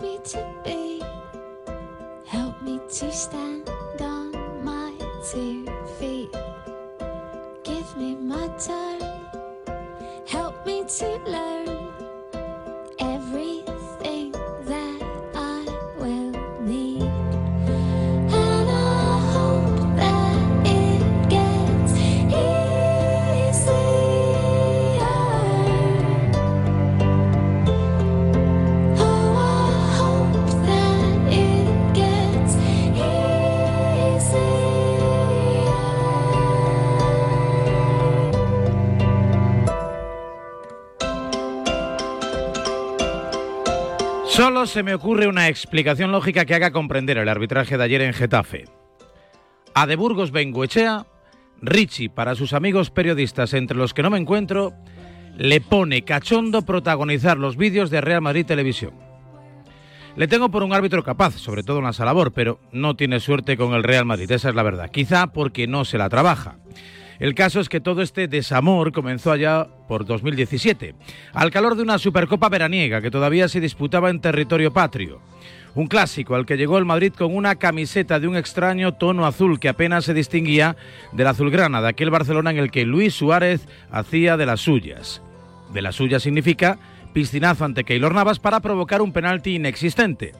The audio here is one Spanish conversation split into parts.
me to be. Help me to stand Se me ocurre una explicación lógica que haga comprender el arbitraje de ayer en Getafe. A de Burgos Bengoechea, Richie, para sus amigos periodistas entre los que no me encuentro, le pone cachondo protagonizar los vídeos de Real Madrid Televisión. Le tengo por un árbitro capaz, sobre todo en la labor, pero no tiene suerte con el Real Madrid, esa es la verdad. Quizá porque no se la trabaja. El caso es que todo este desamor comenzó allá por 2017, al calor de una Supercopa veraniega que todavía se disputaba en territorio patrio. Un clásico al que llegó el Madrid con una camiseta de un extraño tono azul que apenas se distinguía del azulgrana de aquel Barcelona en el que Luis Suárez hacía de las suyas. De las suyas significa piscinazo ante Keylor Navas para provocar un penalti inexistente.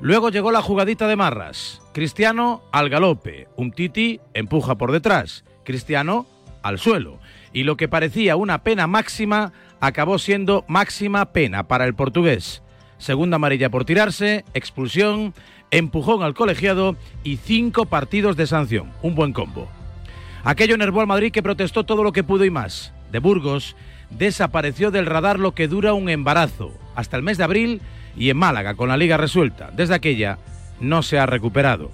Luego llegó la jugadita de Marras. Cristiano al galope. Un Titi empuja por detrás. Cristiano al suelo. Y lo que parecía una pena máxima acabó siendo máxima pena para el portugués. Segunda amarilla por tirarse, expulsión, empujón al colegiado y cinco partidos de sanción. Un buen combo. Aquello enervó al Madrid que protestó todo lo que pudo y más. De Burgos desapareció del radar lo que dura un embarazo, hasta el mes de abril y en Málaga con la liga resuelta. Desde aquella no se ha recuperado.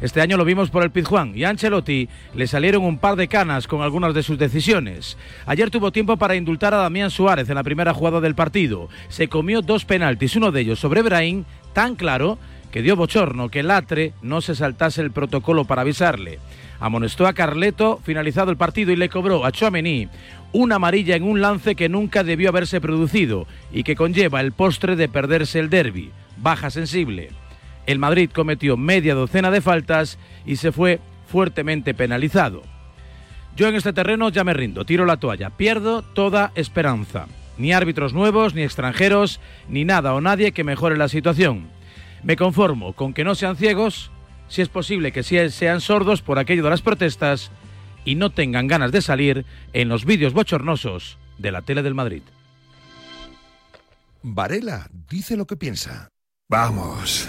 Este año lo vimos por el Pizjuán y Ancelotti le salieron un par de canas con algunas de sus decisiones. Ayer tuvo tiempo para indultar a Damián Suárez en la primera jugada del partido. Se comió dos penaltis, uno de ellos sobre Brahim, tan claro que dio bochorno que Latre no se saltase el protocolo para avisarle. Amonestó a Carleto finalizado el partido y le cobró a Chouameni una amarilla en un lance que nunca debió haberse producido y que conlleva el postre de perderse el derby. Baja sensible. El Madrid cometió media docena de faltas y se fue fuertemente penalizado. Yo en este terreno ya me rindo, tiro la toalla, pierdo toda esperanza. Ni árbitros nuevos, ni extranjeros, ni nada o nadie que mejore la situación. Me conformo con que no sean ciegos, si es posible que sean sordos por aquello de las protestas y no tengan ganas de salir en los vídeos bochornosos de la tele del Madrid. Varela dice lo que piensa. Vamos,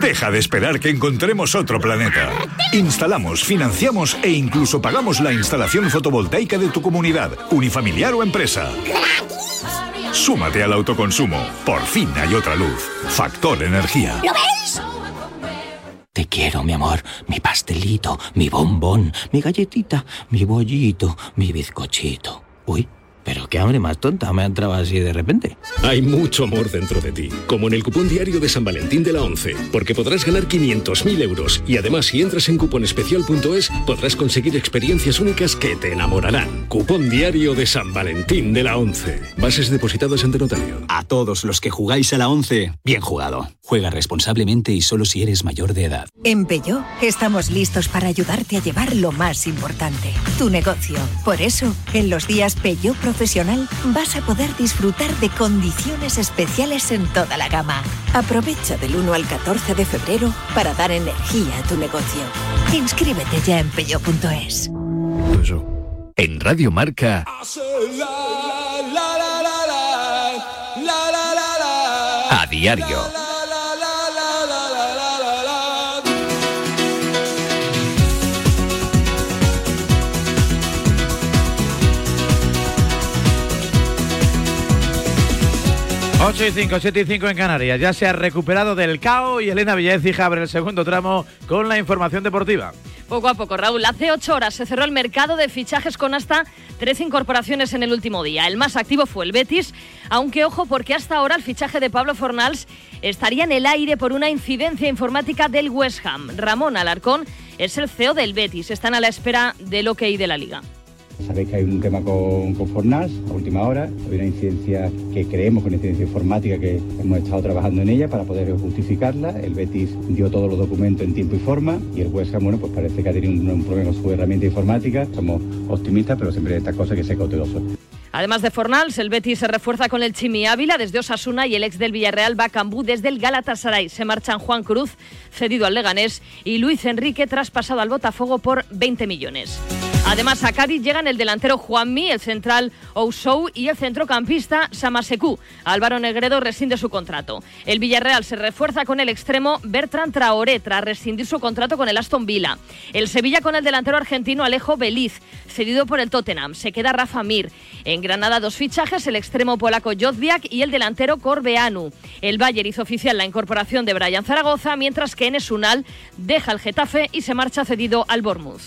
Deja de esperar que encontremos otro planeta. Instalamos, financiamos e incluso pagamos la instalación fotovoltaica de tu comunidad, unifamiliar o empresa. Súmate al autoconsumo. Por fin hay otra luz. Factor Energía. ¿Lo veis? Te quiero, mi amor, mi pastelito, mi bombón, mi galletita, mi bollito, mi bizcochito. Uy, pero qué hambre más tonta me ha entrado así de repente. Hay mucho amor dentro de ti, como en el cupón diario de San Valentín de la 11, porque podrás ganar 500.000 euros y además si entras en cuponespecial.es podrás conseguir experiencias únicas que te enamorarán. Cupón diario de San Valentín de la 11. Bases depositadas ante notario. A todos los que jugáis a la 11, bien jugado. Juega responsablemente y solo si eres mayor de edad. En Peugeot estamos listos para ayudarte a llevar lo más importante, tu negocio. Por eso, en los días Peugeot Profesional vas a poder disfrutar de condiciones especiales en toda la gama. Aprovecha del 1 al 14 de febrero para dar energía a tu negocio. Inscríbete ya en peugeot.es. En Radio Marca. A diario. Ocho y 5, 7 y 5 en Canarias. Ya se ha recuperado del caos y Elena Villez abre el segundo tramo con la información deportiva. Poco a poco, Raúl. Hace ocho horas se cerró el mercado de fichajes con hasta 13 incorporaciones en el último día. El más activo fue el Betis, aunque ojo porque hasta ahora el fichaje de Pablo Fornals estaría en el aire por una incidencia informática del West Ham. Ramón Alarcón es el CEO del Betis. Están a la espera del ok de la liga. Sabéis que hay un tema con, con Fornas a última hora. Hay una incidencia que creemos, una incidencia informática que hemos estado trabajando en ella para poder justificarla. El Betis dio todos los documentos en tiempo y forma y el West Ham, bueno, pues parece que ha tenido un, problema con su herramienta informática. Somos optimistas, pero siempre estas cosas que ser cautelosos. Además de Fornals, el Betis se refuerza con el Chimi Ávila desde Osasuna y el ex del Villarreal Bacambú desde el Galatasaray. Se marchan Juan Cruz, cedido al Leganés, y Luis Enrique, traspasado al Botafogo por 20 millones. Además, a Cádiz llegan el delantero Juanmi, el central Ousou y el centrocampista Samaseku. Álvaro Negredo rescinde su contrato. El Villarreal se refuerza con el extremo Bertrand Traoré tras rescindir su contrato con el Aston Villa. El Sevilla con el delantero argentino Alejo Beliz, cedido por el Tottenham. Se queda Rafa Mir. En Granada dos fichajes, el extremo polaco Jodviak y el delantero Corbeanu. El Bayern hizo oficial la incorporación de Brian Zaragoza, mientras que Enes Unal deja el Getafe y se marcha cedido al Bournemouth.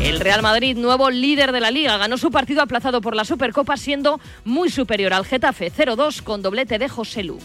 El Real Madrid, nuevo líder de la liga, ganó su partido aplazado por la Supercopa siendo muy superior al Getafe 0-2 con doblete de José Lu.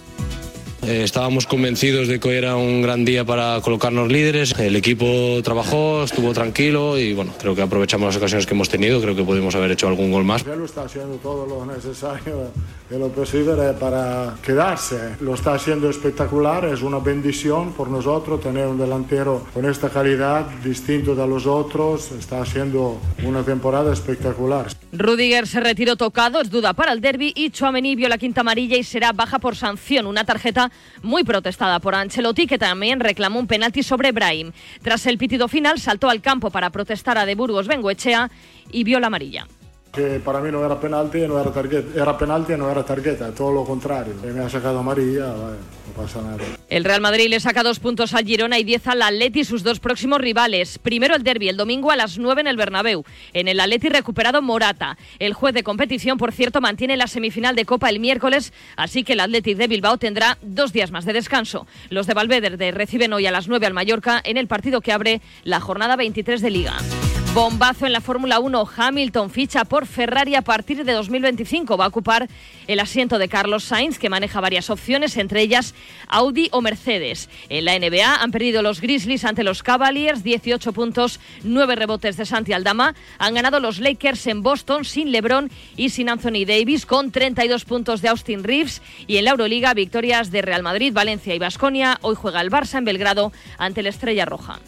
Eh, estábamos convencidos de que hoy era un gran día para colocarnos líderes. El equipo trabajó, estuvo tranquilo y bueno, creo que aprovechamos las ocasiones que hemos tenido. Creo que pudimos haber hecho algún gol más. Él está haciendo todo lo necesario lo posible para quedarse. Lo está haciendo espectacular, es una bendición por nosotros tener un delantero con esta calidad, distinto de los otros. Está haciendo una temporada espectacular. Rudiger se retiró tocado, es duda para el derby y Chouameni vio la quinta amarilla y será baja por sanción, una tarjeta muy protestada por Ancelotti que también reclamó un penalti sobre Brahim. Tras el pitido final saltó al campo para protestar a De Burgos Bengoechea y vio la amarilla que para mí no era penalti y no era tarjeta, era penalti y no era tarjeta, todo lo contrario. Me ha sacado amarilla, no pasa nada. El Real Madrid le saca dos puntos al Girona y diez al Atleti, sus dos próximos rivales. Primero el derby, el domingo a las nueve en el Bernabéu. En el Atleti recuperado Morata. El juez de competición, por cierto, mantiene la semifinal de Copa el miércoles, así que el Atleti de Bilbao tendrá dos días más de descanso. Los de Valverde reciben hoy a las nueve al Mallorca en el partido que abre la jornada 23 de Liga. Bombazo en la Fórmula 1. Hamilton ficha por Ferrari a partir de 2025. Va a ocupar el asiento de Carlos Sainz, que maneja varias opciones, entre ellas Audi o Mercedes. En la NBA han perdido los Grizzlies ante los Cavaliers, 18 puntos, 9 rebotes de Santi Aldama. Han ganado los Lakers en Boston sin LeBron y sin Anthony Davis, con 32 puntos de Austin Reeves. Y en la Euroliga, victorias de Real Madrid, Valencia y Basconia. Hoy juega el Barça en Belgrado ante la Estrella Roja.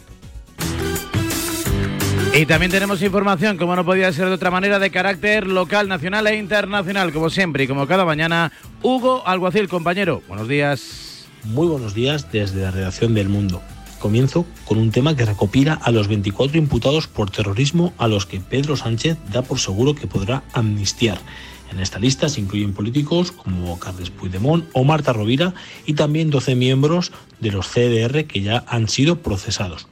Y también tenemos información, como no podía ser de otra manera, de carácter local, nacional e internacional, como siempre y como cada mañana. Hugo Alguacil, compañero, buenos días. Muy buenos días desde la redacción del Mundo. Comienzo con un tema que recopila a los 24 imputados por terrorismo a los que Pedro Sánchez da por seguro que podrá amnistiar. En esta lista se incluyen políticos como Carles Puigdemont o Marta Rovira y también 12 miembros de los CDR que ya han sido procesados.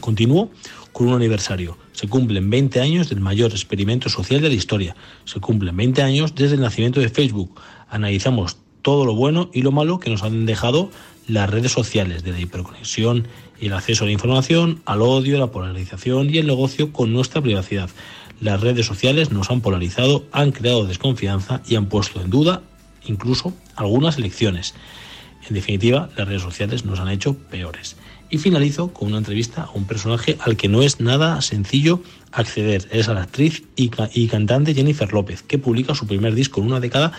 Continúo con un aniversario. Se cumplen 20 años del mayor experimento social de la historia. Se cumplen 20 años desde el nacimiento de Facebook. Analizamos todo lo bueno y lo malo que nos han dejado las redes sociales, de la hiperconexión y el acceso a la información, al odio, la polarización y el negocio con nuestra privacidad. Las redes sociales nos han polarizado, han creado desconfianza y han puesto en duda incluso algunas elecciones. En definitiva, las redes sociales nos han hecho peores. Y finalizo con una entrevista a un personaje al que no es nada sencillo acceder. Es a la actriz y, cantante Jennifer López, que publica su primer disco en una década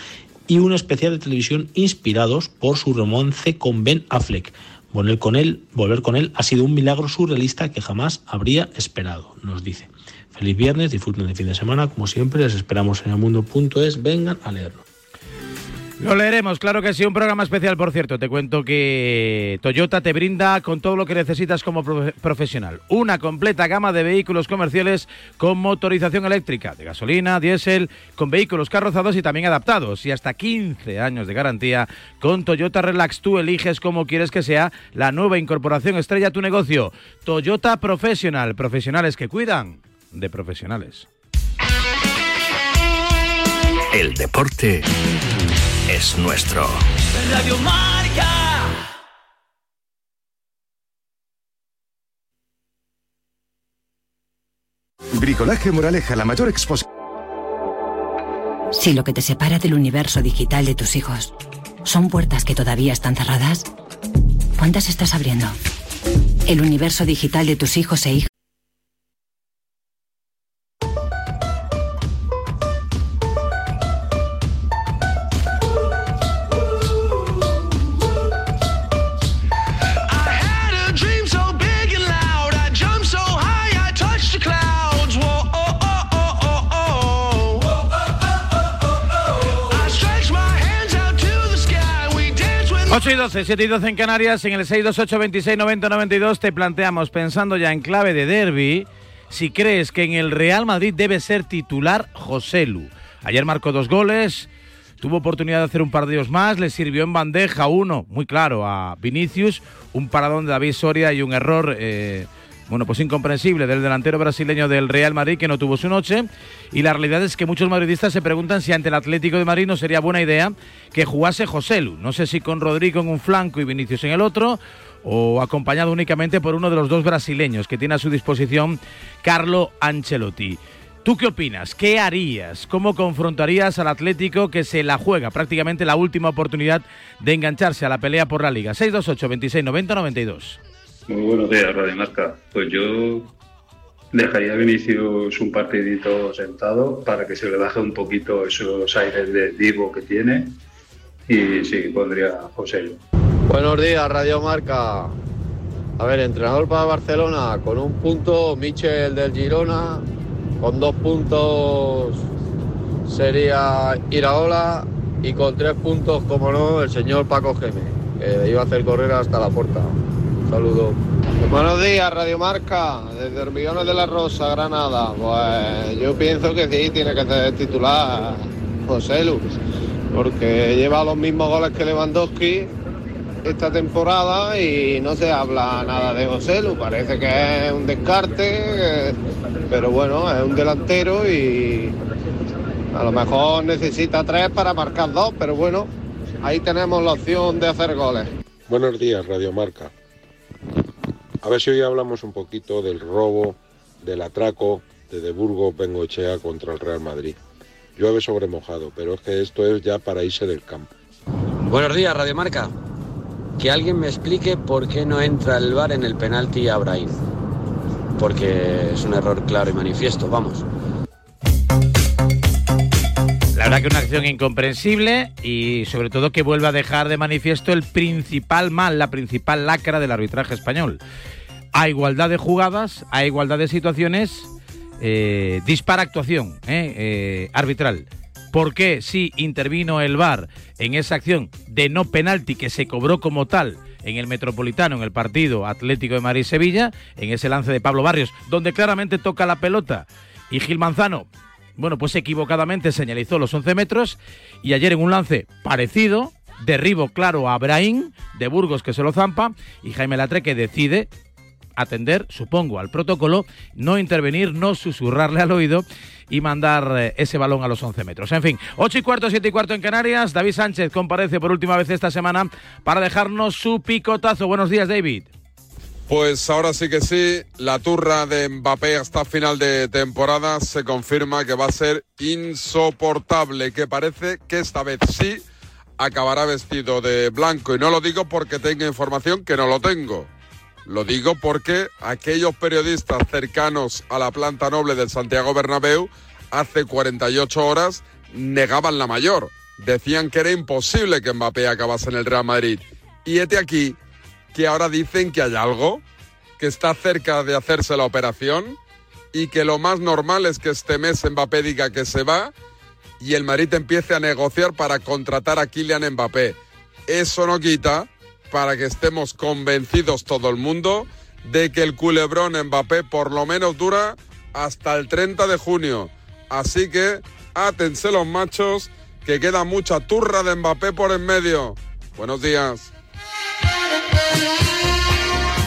y un especial de televisión inspirados por su romance con Ben Affleck. Volver con él, volver con él ha sido un milagro surrealista que jamás habría esperado, nos dice. Feliz viernes, disfruten el fin de semana, como siempre, les esperamos en el mundo.es, vengan a leerlo. Lo leeremos, claro que sí, un programa especial, por cierto. Te cuento que Toyota te brinda con todo lo que necesitas como profe profesional. Una completa gama de vehículos comerciales con motorización eléctrica, de gasolina, diésel, con vehículos carrozados y también adaptados. Y hasta 15 años de garantía con Toyota Relax. Tú eliges cómo quieres que sea la nueva incorporación estrella a tu negocio. Toyota Professional, profesionales que cuidan de profesionales. El deporte es nuestro. Radio Marca. Bricolaje Moraleja, la mayor exposición. Si lo que te separa del universo digital de tus hijos son puertas que todavía están cerradas, ¿cuántas estás abriendo? El universo digital de tus hijos e hijas. Ocho y 12, 7 y 12 en Canarias, en el 628 26 90 92 te planteamos, pensando ya en clave de derby, si crees que en el Real Madrid debe ser titular José Lu. Ayer marcó dos goles, tuvo oportunidad de hacer un par de ellos más, le sirvió en bandeja uno, muy claro, a Vinicius, un paradón de David Soria y un error... Eh, bueno, pues incomprensible del delantero brasileño del Real Madrid que no tuvo su noche. Y la realidad es que muchos madridistas se preguntan si ante el Atlético de Madrid no sería buena idea que jugase José Lu. No sé si con Rodrigo en un flanco y Vinicius en el otro, o acompañado únicamente por uno de los dos brasileños que tiene a su disposición Carlo Ancelotti. ¿Tú qué opinas? ¿Qué harías? ¿Cómo confrontarías al Atlético que se la juega prácticamente la última oportunidad de engancharse a la pelea por la Liga? 628 26 90 92. Muy buenos días, Radio Marca. Pues yo dejaría a Vinicius un partidito sentado para que se le baje un poquito esos aires de divo que tiene y sí, pondría a José. Buenos días, Radio Marca. A ver, entrenador para Barcelona con un punto, Michel del Girona, con dos puntos sería Iraola y con tres puntos, como no, el señor Paco Geme, que iba a hacer correr hasta la puerta. Saludos. Buenos días, Radio Marca, desde Hormigones de la Rosa, Granada. Pues yo pienso que sí, tiene que ser titular José Lu, porque lleva los mismos goles que Lewandowski esta temporada y no se habla nada de José Lu. Parece que es un descarte, pero bueno, es un delantero y a lo mejor necesita tres para marcar dos, pero bueno, ahí tenemos la opción de hacer goles. Buenos días, Radio Marca. A ver si hoy hablamos un poquito del robo, del atraco de De Burgos Bengochea contra el Real Madrid. Llueve sobre mojado, pero es que esto es ya para irse del campo. Buenos días, Radio Marca. Que alguien me explique por qué no entra el VAR en el penalti a Brahim. Porque es un error claro y manifiesto, vamos. Que una acción incomprensible y sobre todo que vuelve a dejar de manifiesto el principal mal, la principal lacra del arbitraje español. A igualdad de jugadas, a igualdad de situaciones, eh, dispara actuación eh, eh, arbitral. ¿Por qué si intervino el VAR en esa acción de no penalti que se cobró como tal en el Metropolitano, en el partido Atlético de Madrid-Sevilla, en ese lance de Pablo Barrios, donde claramente toca la pelota y Gil Manzano bueno, pues equivocadamente señalizó los 11 metros y ayer en un lance parecido, derribo claro a Brahim de Burgos que se lo zampa y Jaime Latre que decide atender, supongo, al protocolo, no intervenir, no susurrarle al oído y mandar eh, ese balón a los 11 metros. En fin, 8 y cuarto, 7 y cuarto en Canarias. David Sánchez comparece por última vez esta semana para dejarnos su picotazo. Buenos días, David. Pues ahora sí que sí, la turra de Mbappé hasta final de temporada se confirma que va a ser insoportable, que parece que esta vez sí acabará vestido de blanco. Y no lo digo porque tenga información que no lo tengo. Lo digo porque aquellos periodistas cercanos a la planta noble del Santiago Bernabéu hace 48 horas negaban la mayor. Decían que era imposible que Mbappé acabase en el Real Madrid. Y este aquí que ahora dicen que hay algo, que está cerca de hacerse la operación y que lo más normal es que este mes Mbappé diga que se va y el Madrid empiece a negociar para contratar a Kylian Mbappé. Eso no quita para que estemos convencidos todo el mundo de que el culebrón Mbappé por lo menos dura hasta el 30 de junio. Así que átense los machos, que queda mucha turra de Mbappé por en medio. Buenos días.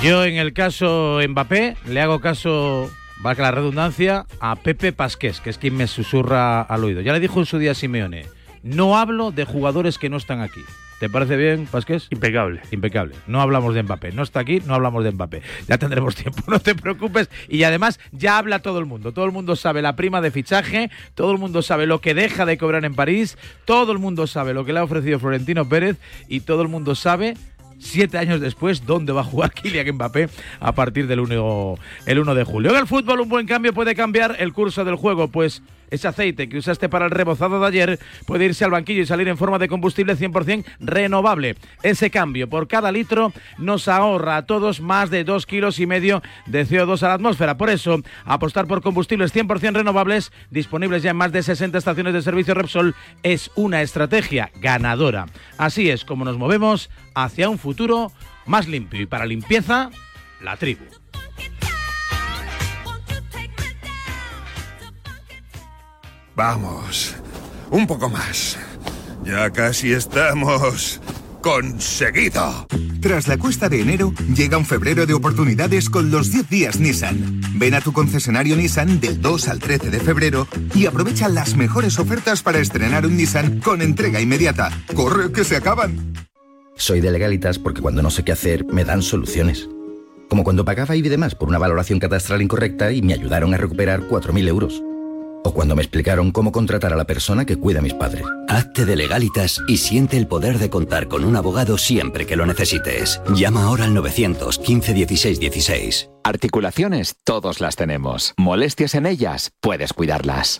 Yo en el caso Mbappé le hago caso, valga la redundancia, a Pepe Pasqués, que es quien me susurra al oído. Ya le dijo en su día Simeone, no hablo de jugadores que no están aquí. ¿Te parece bien, Pasqués? Impecable. Impecable. No hablamos de Mbappé. No está aquí, no hablamos de Mbappé. Ya tendremos tiempo, no te preocupes. Y además ya habla todo el mundo. Todo el mundo sabe la prima de fichaje, todo el mundo sabe lo que deja de cobrar en París, todo el mundo sabe lo que le ha ofrecido Florentino Pérez y todo el mundo sabe siete años después, dónde va a jugar Kylian Mbappé a partir del 1, el 1 de julio. En el fútbol, un buen cambio puede cambiar el curso del juego, pues ese aceite que usaste para el rebozado de ayer puede irse al banquillo y salir en forma de combustible 100% renovable. Ese cambio por cada litro nos ahorra a todos más de 2 kilos y medio de CO2 a la atmósfera. Por eso, apostar por combustibles 100% renovables, disponibles ya en más de 60 estaciones de servicio Repsol, es una estrategia ganadora. Así es como nos movemos hacia un futuro más limpio. Y para limpieza, la tribu. Vamos, un poco más. Ya casi estamos conseguido. Tras la cuesta de enero, llega un febrero de oportunidades con los 10 días Nissan. Ven a tu concesionario Nissan del 2 al 13 de febrero y aprovecha las mejores ofertas para estrenar un Nissan con entrega inmediata. ¡Corre, que se acaban! Soy de legalitas porque cuando no sé qué hacer, me dan soluciones. Como cuando pagaba IBI de más por una valoración catastral incorrecta y me ayudaron a recuperar 4.000 euros. O cuando me explicaron cómo contratar a la persona que cuida a mis padres. Hazte de legalitas y siente el poder de contar con un abogado siempre que lo necesites. Llama ahora al 915 16 16. Articulaciones, todos las tenemos. Molestias en ellas, puedes cuidarlas.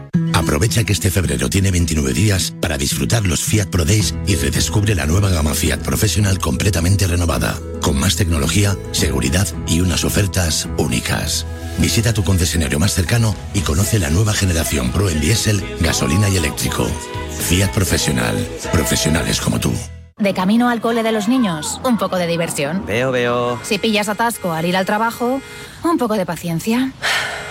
Aprovecha que este febrero tiene 29 días para disfrutar los Fiat Pro Days y redescubre la nueva gama Fiat Professional completamente renovada, con más tecnología, seguridad y unas ofertas únicas. Visita tu concesionario más cercano y conoce la nueva generación Pro en diésel, gasolina y eléctrico. Fiat Professional. Profesionales como tú. De camino al cole de los niños, un poco de diversión. Veo, veo. Si pillas atasco al ir al trabajo, un poco de paciencia.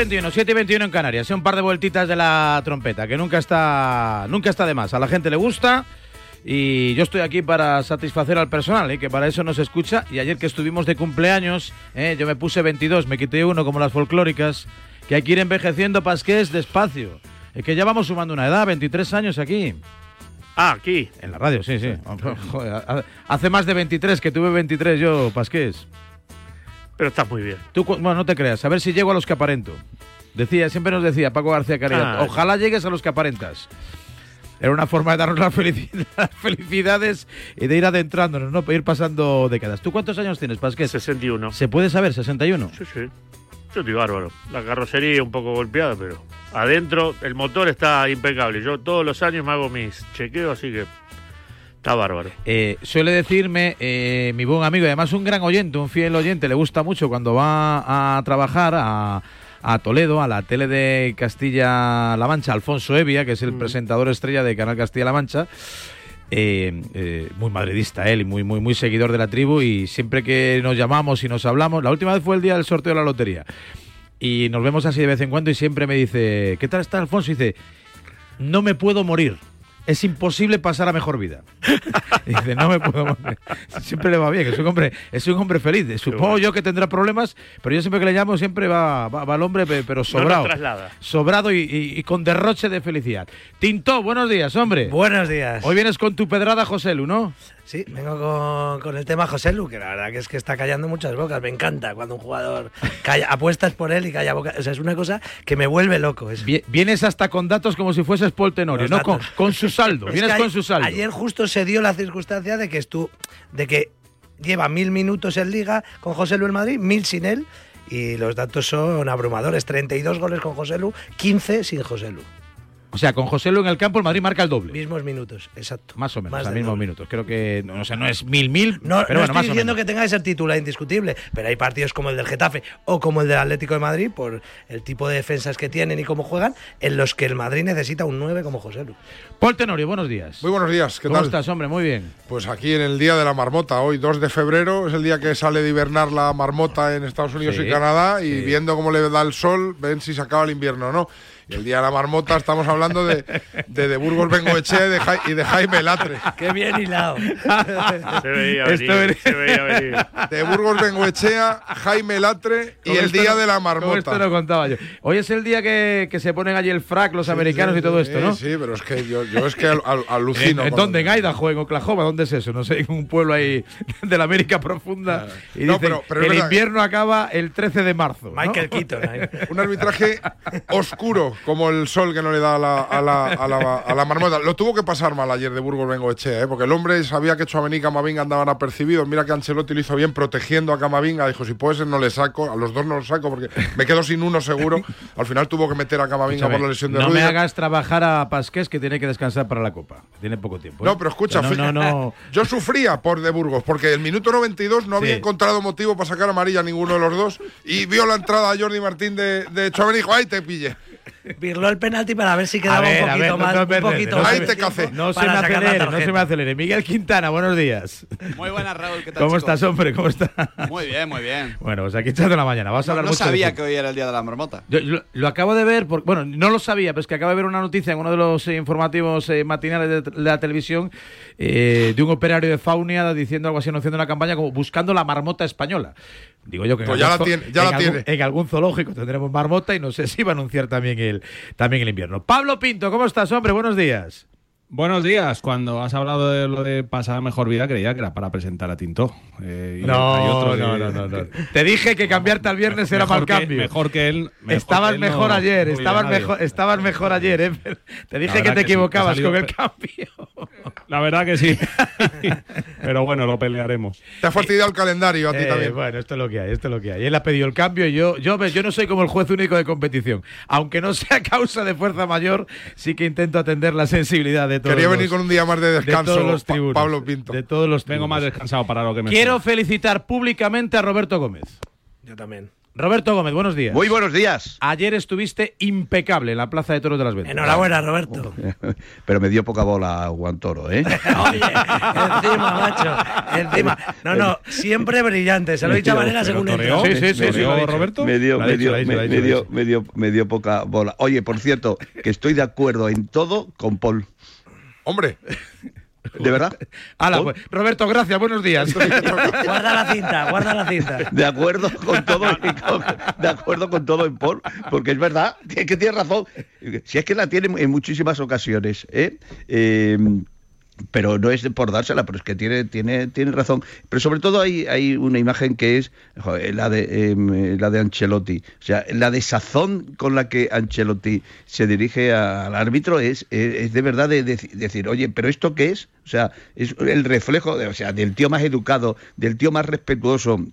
Y 21, 7 y 21 en Canarias. Un par de vueltitas de la trompeta, que nunca está, nunca está de más. A la gente le gusta y yo estoy aquí para satisfacer al personal, ¿eh? que para eso nos escucha. Y ayer que estuvimos de cumpleaños, ¿eh? yo me puse 22, me quité uno como las folclóricas, que hay que ir envejeciendo, Pasqués, despacio. Es que ya vamos sumando una edad, 23 años aquí. Ah, aquí. En la radio, sí, sí. Joder, hace más de 23 que tuve 23 yo, Pasqués. Pero está muy bien. Tú, bueno, no te creas, a ver si llego a los que aparento. Decía, siempre nos decía Paco García Caridad, Ah. ojalá llegues a los que aparentas. Era una forma de darnos las felicidades y de ir adentrándonos, ¿no? Ir pasando décadas. ¿Tú cuántos años tienes, Pasqués? 61. ¿Se puede saber? ¿61? Sí, sí. Yo estoy bárbaro. La carrocería un poco golpeada, pero adentro el motor está impecable. Yo todos los años me hago mis chequeos, así que está bárbaro. Eh, suele decirme eh, mi buen amigo, y además un gran oyente, un fiel oyente, le gusta mucho cuando va a trabajar a, a Toledo, a la tele de Castilla-La Mancha, Alfonso Evia, que es el presentador estrella de Canal Castilla-La Mancha. Eh, eh, muy madridista él y muy, muy, muy seguidor de la tribu y siempre que nos llamamos y nos hablamos, la última vez fue el día del sorteo de la lotería y nos vemos así de vez en cuando y siempre me dice, ¿qué tal está Alfonso? Y dice, no me puedo morir. Es imposible pasar a mejor vida. Y dice, no me puedo morir. Siempre le va bien, es un hombre, es un hombre feliz. Supongo yo que tendrá problemas, pero yo siempre que le llamo siempre va, va, va el hombre, pe- pero sobrado. sobrado y, y- y con derroche de felicidad. Tinto, buenos días, hombre. Buenos días. Hoy vienes con tu pedrada, José Lu, ¿no? Sí, vengo con, con el tema José Lu, que la verdad que es que está callando muchas bocas. Me encanta cuando un jugador calla, apuestas por él y calla bocas. O sea, es una cosa que me vuelve loco. Es, Vi- Vienes hasta con datos como si fueses Paul Tenorio, Los no con, con su saldo. Es Vienes con su saldo. Ayer justo se dio la circunstancia de que estu, de que lleva mil minutos en liga con José Lu en Madrid, mil sin él. Y los datos son abrumadores. 32 goles con José Lu, 15 sin José Lu. O sea, con José Lu en el campo, el Madrid marca el doble. Mismos minutos, exacto. Más o menos, Más del mismos doble. minutos. Creo que, no, o sea, no es mil, mil, No, pero no bueno, estoy más o diciendo menos. que tenga que ser titular indiscutible, pero hay partidos como el del Getafe o como el del Atlético de Madrid, por el tipo de defensas que tienen y cómo juegan, en los que el Madrid necesita un 9 como José Lu. Paul Tenorio, buenos días. Muy buenos días, ¿qué ¿Cómo tal? estás, hombre? Muy bien. Pues aquí en el Día de la Marmota, hoy 2 de febrero, es el día que sale de hibernar la marmota en Estados Unidos Sí, y Canadá y sí. viendo cómo le da el sol, ven si se acaba el invierno o no. Y el Día de la Marmota estamos hablando de, de, de Burgos Bengoechea y de, Jai- y de Jaime Latre. Qué bien hilado. Se veía venir, se veía venir. De Burgos Bengoechea, Jaime Latre y el Día no- de la Marmota. Esto lo contaba yo. Hoy es el día que, que se ponen allí el frac los americanos y todo esto, ¿no? Sí, pero es que yo, yo es que al- al- alucino. ¿En, dónde? ¿En Idaho? ¿En Oklahoma? ¿Dónde es eso? No sé, en un pueblo ahí de la América profunda. Y No, dicen, pero- el verdad. invierno acaba el 13 de marzo. ¿no? Michael Keaton. ahí. Un arbitraje oscuro, como el sol que no le da a la, a la, a la, a la marmota. Lo tuvo que pasar mal ayer de Burgos Bengoechea, ¿eh? porque el hombre sabía que Chouameni y Camavinga andaban apercibidos. Mira que Ancelotti lo hizo bien protegiendo a Camavinga. Dijo, si puede ser, no le saco. A los dos no los saco porque me quedo sin uno seguro. Al final tuvo que meter a Camavinga Escúchame, por la lesión de no me hagas trabajar a Pasqués que tiene que descansar para la Copa. Tiene poco tiempo. ¿eh? No, pero escucha, no, no, no. yo sufría por de Burgos, porque el minuto 92 no había Sí. encontrado motivo para sacar amarilla a ninguno de los dos, y vio la entrada a Jordi Martín de, de y dijo, ¡ay, te pille! Virló el penalti para ver si quedaba ver, un poquito ver, no más. un poquito no más café. No se me acelere, no se me acelere. Miguel Quintana, buenos días. Muy buenas, Raúl. ¿Qué tal, ¿Cómo chicos? estás, hombre? ¿Cómo estás? Muy bien, muy bien. Bueno, pues aquí echando la mañana. Vas a No, hablar no mucho de sabía que hoy era el día de la marmota. Yo lo, lo acabo de ver, por- bueno, no lo sabía, pero es que acabo de ver una noticia en uno de los eh, informativos eh, matinales de, de la televisión eh, de un operario de Faunia diciendo algo así, anunciando una campaña como buscando la marmota española. Digo yo que en Pues ya algún la tiene, ya en la algún- tiene. En algún zoológico tendremos marmota y no sé si va a anunciar también el, también el invierno. Pablo Pinto, ¿cómo estás, hombre? Buenos días. Buenos días. Cuando has hablado de lo de pasar a mejor vida, creía que era para presentar a Tinto. Eh, No, hay otro no, que- no, no, no. Te dije que cambiarte al viernes era mal que- cambio. mejor que él. mejor estabas que él mejor no- ayer, no estabas mejor, estabas mejor ayer, ¿eh? Te dije que te que sí, equivocabas ha con el cambio. La verdad que sí. Pero bueno, lo pelearemos. Te ha fastidiado el calendario a ti Eh, también. Bueno, esto es lo que hay, esto es lo que hay. Él ha pedido el cambio y yo, yo, ves, yo no soy como el juez único de competición. Aunque no sea causa de fuerza mayor, sí que intento atender la sensibilidad de todos. Quería los- venir con un día más de descanso, todos los Pa- tribunos, Pablo Pinto. De todos los Vengo más tribunos. descansado para lo que me Quiero felicitar públicamente a Roberto Gómez. Yo también. Roberto Gómez, buenos días. Muy buenos días. Ayer estuviste impecable en la Plaza de Toros de las Ventas. Enhorabuena, Roberto. Pero me dio poca bola a Guantoro, ¿eh? Oye, encima, macho. Encima. No, no, siempre brillante. Se lo he dicho a Varela según entró. Sí, sí, sí, me sí, dio. Roberto? Dio, dio, dio, me dio poca bola. Oye, por cierto, que estoy de acuerdo en todo con Paul. Hombre, ¿De verdad? Pues, Roberto, gracias, buenos días. Guarda la cinta, guarda la cinta. De acuerdo con todo, con- de acuerdo con todo en Paul, porque es verdad, que, que tiene razón. Si es que la tiene en muchísimas ocasiones, ¿eh? Eh, pero no es por dársela, pero es que tiene, tiene, tiene razón. Pero sobre todo hay, hay una imagen que es la de em, la de Ancelotti. O sea, la desazón con la que Ancelotti se dirige al árbitro es, es, de verdad de, deci- decir, oye, pero esto qué es? O sea, es el reflejo de, o sea, del tío más educado, del tío más respetuoso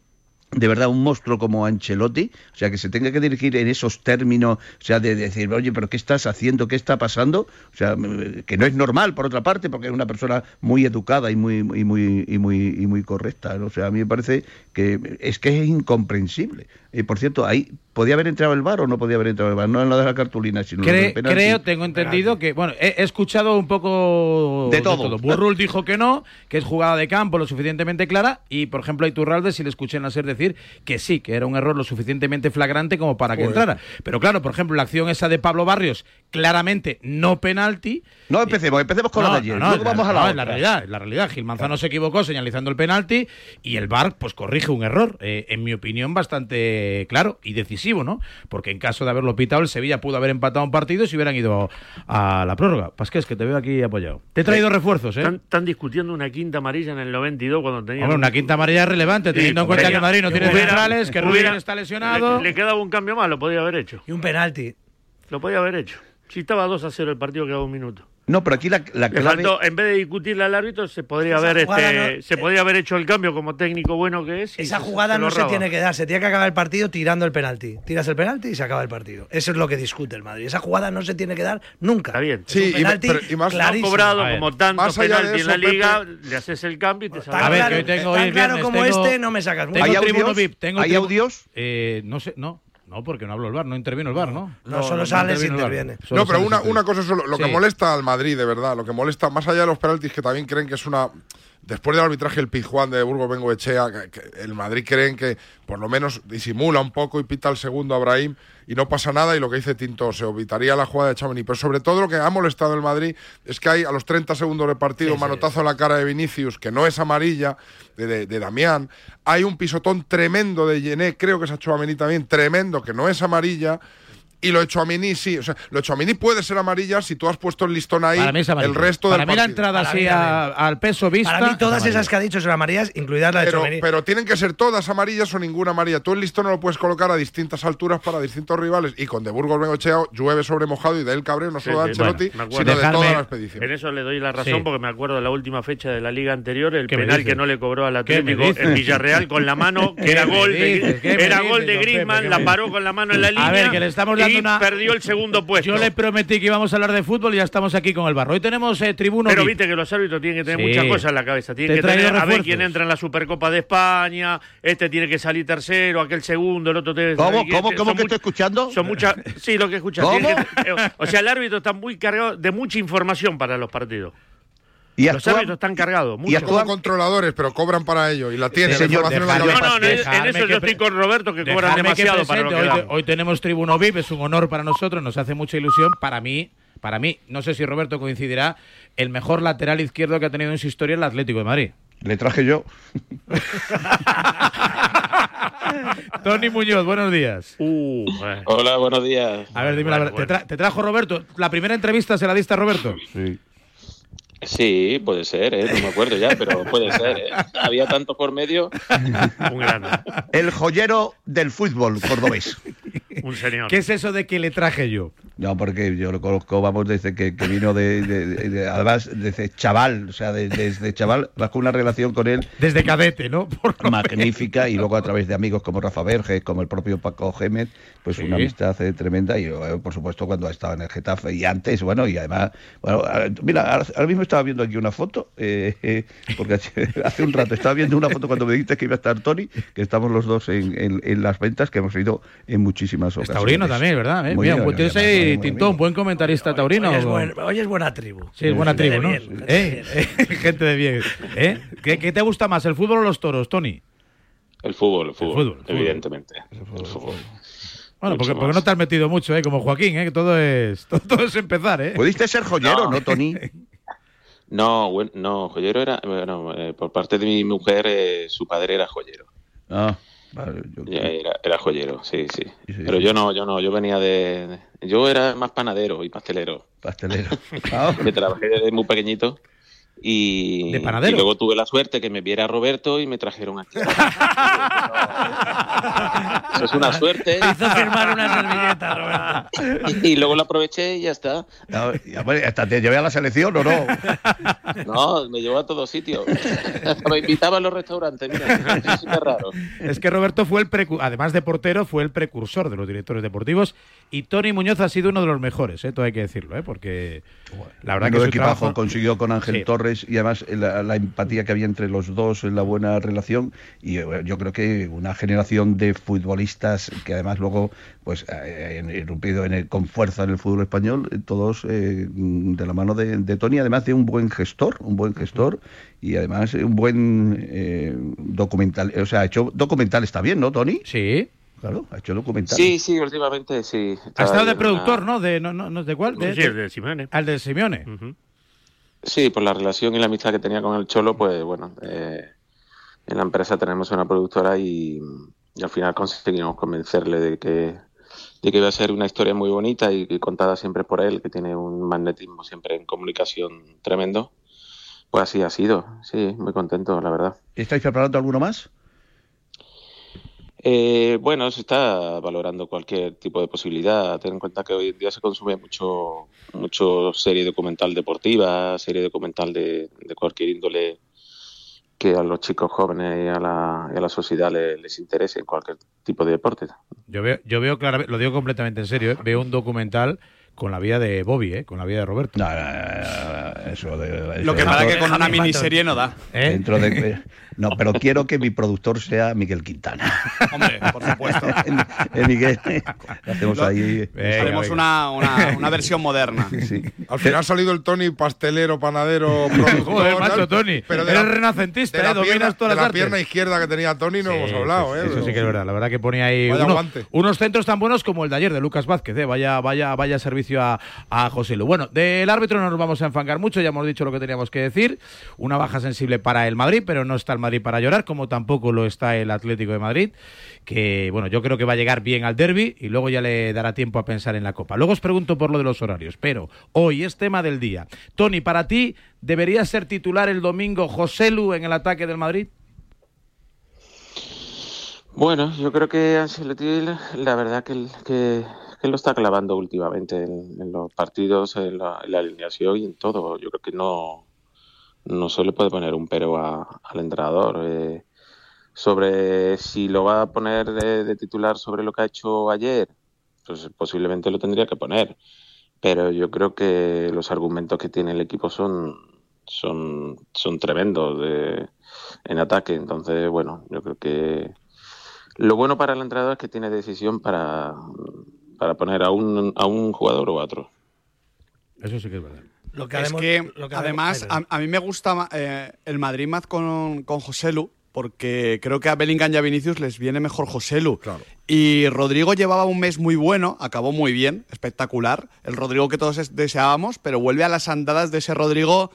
de verdad un monstruo como Ancelotti, o sea, que se tenga que dirigir en esos términos, o sea, de, decir, oye, pero ¿qué estás haciendo? ¿Qué está pasando? O sea, mm, que no es normal, por otra parte, porque es una persona muy educada y muy, y muy, y muy, y muy correcta. O sea, a mí me parece que es que es incomprensible. Y por cierto, ahí podía haber entrado el bar o no podía haber entrado el bar, no en la de la cartulina, sino en la penalti. creo, tengo entendido que, bueno, he, he escuchado un poco De todo. Burrul dijo que no, que es jugada de campo lo suficientemente clara, y por ejemplo a Iturralde sí le escuché en la SER decir que sí, que era un error lo suficientemente flagrante como para que Pues- entrara. Pero claro, por ejemplo, la acción esa de Pablo Barrios, claramente no penalti. No empecemos, empecemos con la de ayer, luego es vamos a la no, otra. la realidad, la realidad. Gil Manzano se equivocó señalizando el penalti y el VAR pues corrige un error, eh, en mi opinión bastante claro y decisivo, ¿no? Porque en caso de haberlo pitado el Sevilla pudo haber empatado un partido y se hubieran ido a la prórroga. Pasqués, que te veo aquí apoyado. Te he traído refuerzos, ¿eh? Están, están discutiendo una quinta amarilla en el 92 cuando tenían... Hombre, una quinta amarilla es relevante, teniendo en cuenta que Madrid no tiene Hubiera- centrales, que Rubén está lesionado. Le, le quedaba un cambio más, lo podía haber hecho. Y un penalti. Lo podía haber hecho. Si estaba 2 a 0 el partido, quedaba un minuto. No, pero aquí la, la clave... faltó, en vez de discutirle al árbitro, se podría Esa haber este, no- se podía haber hecho el cambio como técnico bueno que es. y Esa jugada se no se tiene que dar, se tiene que acabar el partido tirando el penalti. Tiras el penalti y se acaba el partido. Eso es lo que discute el Madrid. Esa jugada no se tiene que dar nunca. Está bien. Sí, un penalti pero- y más cobrado como tantos Más allá de penaltis en la liga, Pepe- le haces el cambio y te salvas. A ver, claro- que hoy tengo tan hoy claro viernes, como tengo- este, no me sacas. Tengo ¿Hay audios? VIP, tengo ¿Hay tribu- audios? Eh, no sé, no. No, porque no hablo el bar, no intervino el bar, ¿no? No, solo sale si VAR. interviene. No, pero una, una cosa solo, lo que Sí. molesta al Madrid, de verdad, lo que molesta, más allá de los penaltis, que también creen que es una. Después del arbitraje el Pizjuán de Burgos Bengoechea, el Madrid creen que por lo menos disimula un poco y pita el segundo a Brahim y no pasa nada y lo que dice Tinto, se evitaría la jugada de Chamini. Pero sobre todo lo que ha molestado el Madrid es que hay a los 30 segundos de partido un manotazo en la cara de Vinicius, que no es amarilla, de, de, de Damián. Hay un pisotón tremendo de Yené, creo que es a Chouameni también, tremendo, que no es amarilla. Y lo de Chouameni sí, o sea, lo de Chouameni puede ser amarilla si tú has puesto el listón ahí Para mí es amarillo. el resto Para del mí la partido. entrada así a- al peso vista. Para mí todas es esas que ha dicho son amarillas, incluidas la de Pero, Tchouaméni. pero tienen que ser todas amarillas o ninguna amarilla. Tú el listón no lo puedes colocar a distintas alturas para distintos rivales. Y con De Burgos Bengochea llueve sobre mojado y de él cabreo no solo de sí, Ancelotti, bueno, me acuerdo. sino de toda Dejarme- la expedición. En eso le doy la razón Sí. porque me acuerdo de la última fecha de la liga anterior, el ¿Qué me penal dices? que no le cobró al ¿Qué me Atlético dices? en Villarreal con la mano, que ¿Qué era me gol de, dices? ¿Qué me era dices, gol de don Pepe? Griezmann, ¿Qué la paró con la mano en la línea A ver, que le estamos dando y una- perdió el segundo puesto. Yo le prometí que íbamos a hablar de fútbol y ya estamos aquí con el barro. Hoy tenemos eh, tribuno Pero VIP. viste que los árbitros tienen que tener Sí. muchas cosas en la cabeza. Te Tienen he que tener a ver quién entra en la Supercopa de España, este tiene que salir tercero, aquel segundo, el otro tiene que ¿Cómo? salir- ¿Cómo? ¿Cómo que much- estoy escuchando? Son muchas. Sí, lo que escuchas. ¿Cómo? Que- eh, o sea, el árbitro está muy cargado de mucha información para los partidos. Y los actúan- árbitros están cargados. Y mucho. como controladores, pero cobran para ello. Y la tienen. Sí, señor, la dejadme cabeza. No, no, en, eso yo estoy con Roberto, que cobran demasiado para lo que hoy, dan. te- hoy tenemos Tribuno VIP, es un honor para nosotros, nos hace mucha ilusión. Para mí, para mí, no sé si Roberto coincidirá, el mejor lateral izquierdo que ha tenido en su historia el Atlético de Madrid. Le traje yo. Tony Muñoz, buenos días. Hola, buenos días. A ver, dime la verdad. ¿Te, tra- te trajo Roberto? ¿La primera entrevista se la diste a Roberto? Sí. Sí, puede ser, ¿eh? no me acuerdo ya, pero puede ser. ¿eh? Había tanto por medio. Un grande. El joyero del fútbol cordobés. Un señor. ¿Qué es eso de que le traje yo? No, porque yo lo conozco, vamos, desde que, que vino de, de- de- de- Además, desde chaval, o sea, de- desde chaval, bajo una relación con él. Desde cadete, ¿no? magnífica, y luego a través de amigos como Rafa Verges, como el propio Paco Gémez, pues Sí. una amistad eh, tremenda. Y eh, por supuesto, cuando estaba en el Getafe y antes, bueno, y además, bueno, mira, ahora, ahora mismo estaba viendo aquí una foto, eh, eh, porque hace un rato estaba viendo una foto cuando me dijiste que iba a estar Tony, que estamos los dos en, en- en las ventas, que hemos ido en muchísimas Es ocasiones. taurino también, ¿verdad? Eh, Muy Mira, bien, pues ahí, bien, muy Tintón, buen comentarista taurino. Hoy es, buen- hoy es buena tribu. Sí, es buena tribu, ¿no? bien, gente ¿Eh? Gente de bien. ¿Eh? ¿Qué, qué te gusta más, el fútbol o los toros, Tony? El fútbol, el fútbol, fútbol, el fútbol. evidentemente. El fútbol. Bueno, porque, porque no te has metido mucho, ¿eh? Como Joaquín, ¿eh? Que todo es, todo, todo es empezar, ¿eh? Pudiste ser joyero, ¿no, Tony? No, buen- no, joyero era, bueno, eh, por parte de mi mujer, eh, su padre era joyero. Ah, vale. yo- Era, era joyero, sí, sí. Sí, sí, Pero yo no, yo no, yo venía de, de- yo era más panadero y pastelero. Pastelero. Ah, que trabajé desde muy pequeñito Y, De panadero. y luego tuve la suerte que me viera Roberto y me trajeron aquí. Eso es una suerte. Hizo firmar una servilleta, Roberto. Y, y luego lo aproveché y ya está. No, hasta te llevé a la selección o no. No, me llevó a todos sitios. me invitaba a los restaurantes, mira, es raro. Es que Roberto fue el además de portero, fue el precursor de los directores deportivos y Tony Muñoz ha sido uno de los mejores, ¿eh? todo hay que decirlo, ¿eh? porque la verdad que su equipazo trabajo- consiguió con Ángel Sí. Torres y además la, la empatía que había entre los dos, la buena relación y eh, yo creo que una generación de futbolistas que además luego pues eh, han irrumpido en el- con fuerza en el fútbol español, eh, todos eh, de la mano de, de Tony, además de un buen gestor, un buen gestor y además un buen eh, documental, o sea, ha hecho documental está bien, ¿no, Tony? Sí. Claro, ha hecho documental. Sí, sí, últimamente sí. Ha estado de en una- productor, ¿no? De, no, no, no, ¿De cuál? Sí, el de Simeone. Al de Simeone. Sí, por la relación y la amistad que tenía con el Cholo, pues bueno, eh, en la empresa tenemos una productora y, al final conseguimos convencerle de que, de que iba a ser una historia muy bonita y, y contada siempre por él, que tiene un magnetismo siempre en comunicación tremendo. Pues así ha sido, sí, muy contento, la verdad. ¿Estáis preparando alguno más? Eh, bueno, se está valorando cualquier tipo de posibilidad. Ten en cuenta que hoy en día se consume mucho, mucho serie documental deportiva, serie documental de, de cualquier índole que a los chicos jóvenes y a la, y a la sociedad le- les interese en cualquier tipo de deporte. Yo veo, yo veo claramente, lo digo completamente en serio, ¿eh? veo un documental con la vida de Bobby, ¿eh? con la vida de Roberto. eso de, Lo que pasa que con una miniserie no da. ¿Eh? Dentro de, no, pero quiero que mi productor sea Miguel Quintana. Hombre, por supuesto. Eh, Miguel, hacemos ahí. Haremos una, una, una versión moderna. Al final ha salido el Tony pastelero, panadero, productor. Joder, macho, Tony, Pero de eres la, renacentista, de la ¿eh? Dominas pierna, todas de las la artes. pierna izquierda que tenía Tony no Sí, hemos hablado, sí, ¿eh? Eso sí que es verdad. La verdad que pone ahí Vaya uno- aguante. unos centros tan buenos como el de ayer de Lucas Vázquez. ¿eh? Vaya, vaya, vaya servicio a, a José Lu. Bueno, del árbitro no nos vamos a enfangar mucho. Ya hemos dicho lo que teníamos que decir. Una baja sensible para el Madrid, pero no está el Madrid para llorar, como tampoco lo está el Atlético de Madrid. Que, bueno, yo creo que va a llegar bien al derby y luego ya le dará tiempo a pensar en la Copa. Luego os pregunto por lo de los horarios, pero hoy es tema del día. Tony, para ti, ¿debería ser titular el domingo José Lu en el ataque del Madrid? Bueno, yo creo que Ancelotti, la- verdad que, que, lo está clavando últimamente en, en los partidos, en la, en la alineación y en todo. Yo creo que no, no se le puede poner un pero a- al entrenador. eh, sobre si lo va a poner de, titular sobre lo que ha hecho ayer, pues posiblemente lo tendría que poner. Pero yo creo que los argumentos que tiene el equipo son, son, son tremendos de- en ataque. Entonces, bueno, yo creo que lo bueno para el entrenador es que tiene decisión para, para poner a un, a un jugador o a otro. Eso sí que es verdad. Lo que es haremos- que, lo que además, a, a mí me gusta eh, el Madrid más con, con Joselu, porque creo que a Bellingham y a Vinicius les viene mejor Joselu. Y Rodrigo llevaba un mes muy bueno, acabó muy bien, espectacular. El Rodrigo que todos es- deseábamos, pero vuelve a las andadas de ese Rodrigo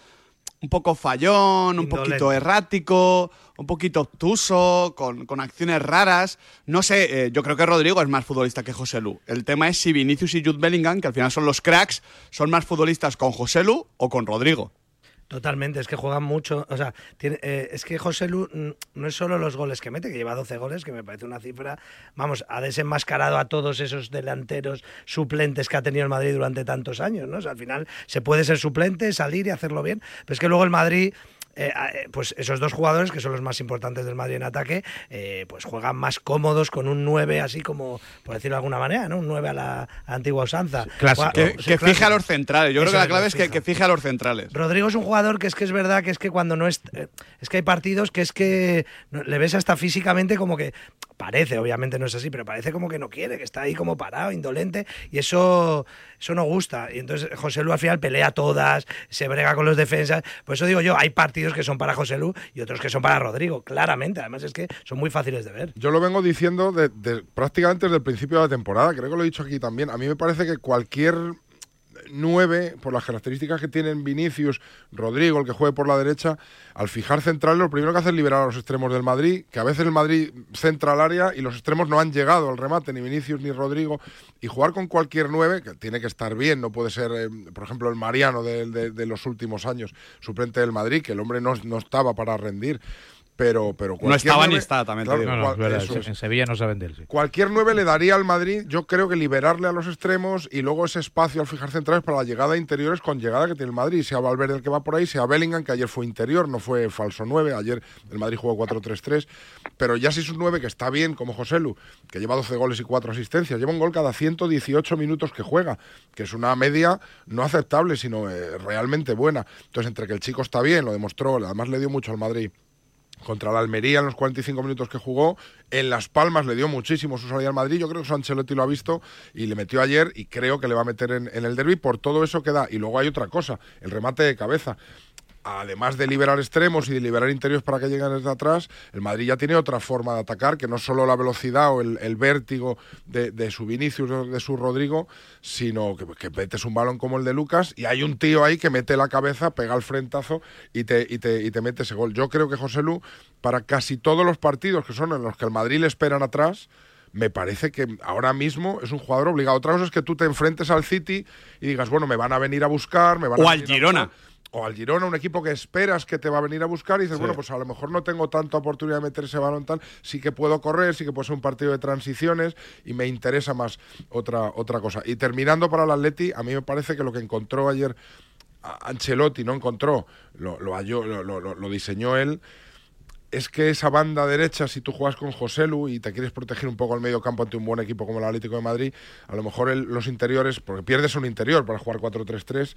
un poco fallón, un Indolente. poquito errático, un poquito obtuso, con, con acciones raras. No sé, eh, yo creo que Rodrigo es más futbolista que José Lu. El tema es si Vinicius y Jude Bellingham, que al final son los cracks, son más futbolistas con José Lu o con Rodrigo. Totalmente, es que juegan mucho. O sea, tiene- eh, es que José Lu no es solo los goles que mete, que lleva 12 goles, que me parece una cifra. Vamos, ha desenmascarado a todos esos delanteros suplentes que ha tenido el Madrid durante tantos años, ¿no? O sea, al final se puede ser suplente, salir y hacerlo bien. Pero es que luego el Madrid. Eh, eh, pues esos dos jugadores que son los más importantes del Madrid en ataque, eh, pues juegan más cómodos con un 9 así como, por decirlo de alguna manera, ¿no? Un 9 a la, antigua usanza. Clásico. Juega- Que, sí, que fije a los centrales. Yo creo Eso que la clave es que, fija. que fije a los centrales. Rodrigo es un jugador que es que es verdad que es que cuando no es eh, es que hay partidos que es que le ves hasta físicamente como que parece, obviamente no es así, pero parece como que no quiere, que está ahí como parado, indolente y eso eso no gusta. Y entonces José Lu al final pelea todas, se brega con los defensas. Por eso digo yo, hay partidos que son para José Lu y otros que son para Rodrigo, claramente. Además es que son muy fáciles de ver. Yo lo vengo diciendo de- prácticamente desde el principio de la temporada, creo que lo he dicho aquí también. A mí me parece que cualquier nueve, por las características que tienen Vinicius, Rodrigo, el que juegue por la derecha, al fijar centrales, lo primero que hace es liberar a los extremos del Madrid, que a veces el Madrid centra al área y los extremos no han llegado al remate, ni Vinicius ni Rodrigo, y jugar con cualquier nueve, que tiene que estar bien, no puede ser, eh, por ejemplo, el Mariano de, de- de los últimos años, suplente del Madrid, que el hombre no, no estaba para rendir. Pero, pero No cualquier estaba ni nueve- está, también te claro, digo. No, no, cual- es verdad, eso es. En Sevilla no saben de él. sí. Cualquier 9 le daría al Madrid, yo creo que liberarle a los extremos y luego ese espacio al fijar centrales para la llegada a interiores con llegada que tiene el Madrid, sea Valverde el que va por ahí, sea Bellingham, que ayer fue interior, no fue falso 9, ayer el Madrid jugó 4-3-3, pero ya si es un 9 que está bien, como José Lu, que lleva 12 goles y 4 asistencias, lleva un gol cada 118 minutos que juega, que es una media no aceptable, sino eh, realmente buena. Entonces, entre que el chico está bien, lo demostró, además le dio mucho al Madrid contra la Almería en los 45 minutos que jugó. En Las Palmas le dio muchísimo su salida al Madrid. Yo creo que eso Ancelotti lo ha visto y le metió ayer y creo que le va a meter en, en el derby por todo eso que da. Y luego hay otra cosa, el remate de cabeza. Además de liberar extremos y de liberar interiores para que lleguen desde atrás, el Madrid ya tiene otra forma de atacar, que no solo la velocidad o el, el vértigo de, de su Vinicius o de su Rodrigo, sino que, que metes un balón como el de Lucas y hay un tío ahí que mete la cabeza, pega el frentazo y te, y te, y te mete ese gol. Yo creo que José Lu, para casi todos los partidos que son en los que el Madrid le esperan atrás, me parece que ahora mismo es un jugador obligado. Otra cosa es que tú te enfrentes al City y digas, bueno, me van a venir a buscar, me van O a al a Girona. O al Girona, un equipo que esperas que te va a venir a buscar y dices, bueno, pues a lo mejor no tengo tanta oportunidad de meter ese balón tal, sí que puedo correr, sí que puede ser un partido de transiciones y me interesa más otra, otra cosa. Y terminando para el Atleti, a mí me parece que lo que encontró ayer Ancelotti, no encontró, lo, lo, halló- lo- lo- diseñó él, es que esa banda derecha, si tú juegas con José Lu y te quieres proteger un poco el medio campo ante un buen equipo como el Atlético de Madrid, a lo mejor el- los interiores, porque pierdes un interior para jugar 4-3-3,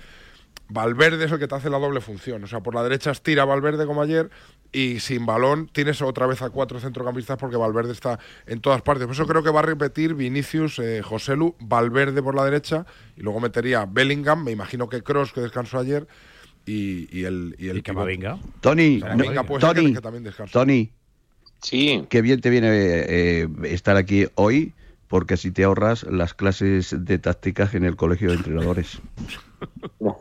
Valverde es el que te hace la doble función. O sea, por la derecha estira Valverde como ayer y sin balón tienes otra vez a cuatro centrocampistas porque Valverde está en todas partes. Por eso creo que va a repetir Vinicius, eh, José Lu, Valverde por la derecha y luego metería Bellingham, me imagino que Cross que descansó ayer y, y el y el pivot. Camavinga. Tony, Camavinga no- puede ser que- Tony, que también. Tony. Sí. Qué bien te viene eh, estar aquí hoy, porque así te ahorras las clases de tácticas en el colegio de entrenadores.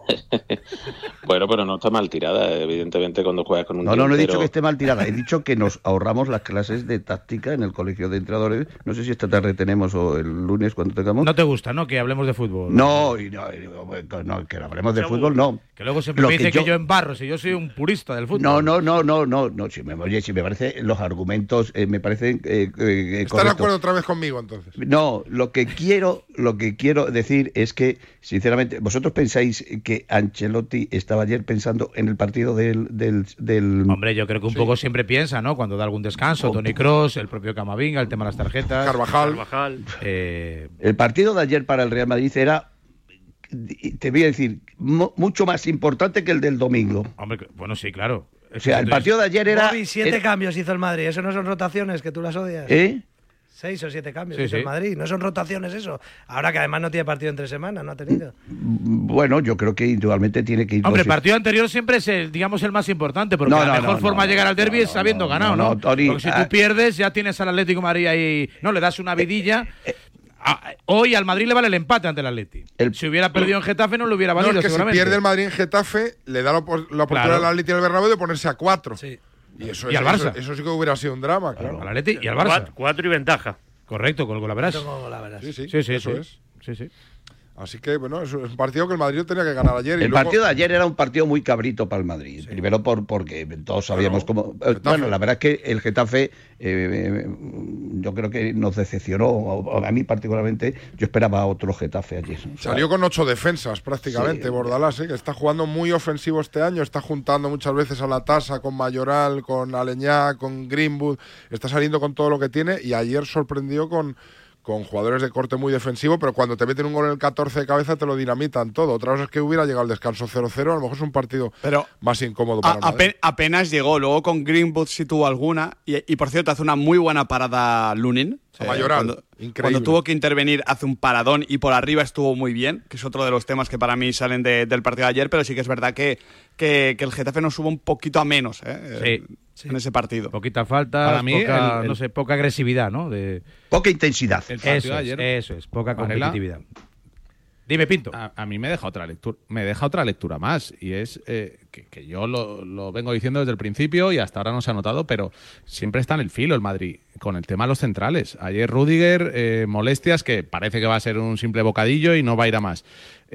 Bueno, pero no está mal tirada, evidentemente, cuando juegas con un No, no, no he dicho que esté mal tirada, he dicho que nos ahorramos las clases de táctica en el colegio de entrenadores. No sé si esta tarde tenemos o el lunes cuando tengamos. No te gusta, ¿no? Que hablemos de fútbol. No, y no, y no, que no hablemos de fútbol, no. Que luego siempre Lo me que dice que yo- yo embarro, si yo soy un purista del fútbol. No, no, no, no, no, no. Si me, oye, si me parece los argumentos eh, me parecen eh, eh, ¿Estás de acuerdo otra vez conmigo entonces? No, lo que quiero, lo que quiero decir es que, sinceramente, vosotros pensáis que Ancelotti estaba ayer pensando en el partido del, del, del- Hombre, yo creo que un poco siempre piensa, ¿no? Cuando da algún descanso, Tony Cross, el propio Camavinga, el tema de las tarjetas. Carvajal. Carvajal. Eh, el partido de ayer para el Real Madrid era, te voy a decir, mu- mucho más importante que el del domingo. hombre, bueno, sí, claro. O sea, el partido de ayer era, Bobby, siete era- cambios hizo el Madrid. Eso no son rotaciones, que tú las odias. ¿eh? Seis o siete cambios Sí, el sí. Madrid. No son rotaciones eso. Ahora que además no tiene partido entre semanas, no ha tenido. Bueno, yo creo que individualmente tiene que ir. Hombre, el partido anterior siempre es el, digamos, el más importante, porque No, la no, mejor no, forma no, de llegar al derby es habiendo ganado, ¿no? no, Tony, porque si ah, tú pierdes, ya tienes al Atlético de Madrid ahí, no, le das una vidilla. Ah, Hoy al Madrid le vale el empate ante el Atlético. Si hubiera perdido en Getafe no le hubiera No, valido, es que si seguramente. pierde el Madrid en Getafe, le da la, opor- la oportunidad Claro. al Atlético del Bernabéu de ponerse a cuatro. Sí. Y, eso, Y es- al Barça. Eso, eso sí que hubiera sido un drama, claro. Al Atlético y al Barça. Cuat- Cuatro y ventaja. Correcto, con el golaveras. Tengo la verdad. Sí, sí, Sí, sí, eso sí. es. Sí, sí. Así que, bueno, es un partido que el Madrid tenía que ganar ayer. y El luego- partido de ayer era un partido muy cabrito para el Madrid. Primero por porque todos sabíamos cómo. eh, Bueno, la verdad es que el Getafe, eh, yo creo que nos decepcionó. A mí, particularmente, yo esperaba otro Getafe ayer. O sea, Salió con ocho defensas prácticamente, Sí. Bordalás, ¿eh? que está jugando muy ofensivo este año, está juntando muchas veces a la tasa con Mayoral, con Aleñá, con Greenwood, está saliendo con todo lo que tiene y ayer sorprendió con, con jugadores de corte muy defensivo, pero cuando te meten un gol en el 14 de cabeza te lo dinamitan todo. Otra cosa es que hubiera llegado al descanso 0-0, a lo mejor es un partido Pero más incómodo a- para ape- apenas llegó, luego con Greenwood sí tuvo alguna. Y, y, por cierto, hace una muy buena parada Lunin. A Mayoral, cuando, increíble. cuando tuvo que intervenir hace un paradón y por arriba estuvo muy bien, que es otro de los temas que para mí salen de- del partido de ayer, pero sí que es verdad que, que, que el Getafe nos subo un poquito a menos ¿eh? Sí. en ese partido. Poquita falta, Para mí, poca, el- el- no sé, poca agresividad, ¿no? De, poca intensidad. El partido eso, de es, eso es, poca competitividad. Dime, Pinto. A, mí me deja otra lectura, me deja otra lectura más. Y es eh, que, que yo lo, lo vengo diciendo desde el principio y hasta ahora no se ha notado, pero siempre está en el filo el Madrid con el tema de los centrales. Ayer Rudiger, eh, molestias, que parece que va a ser un simple bocadillo y no va a ir a más.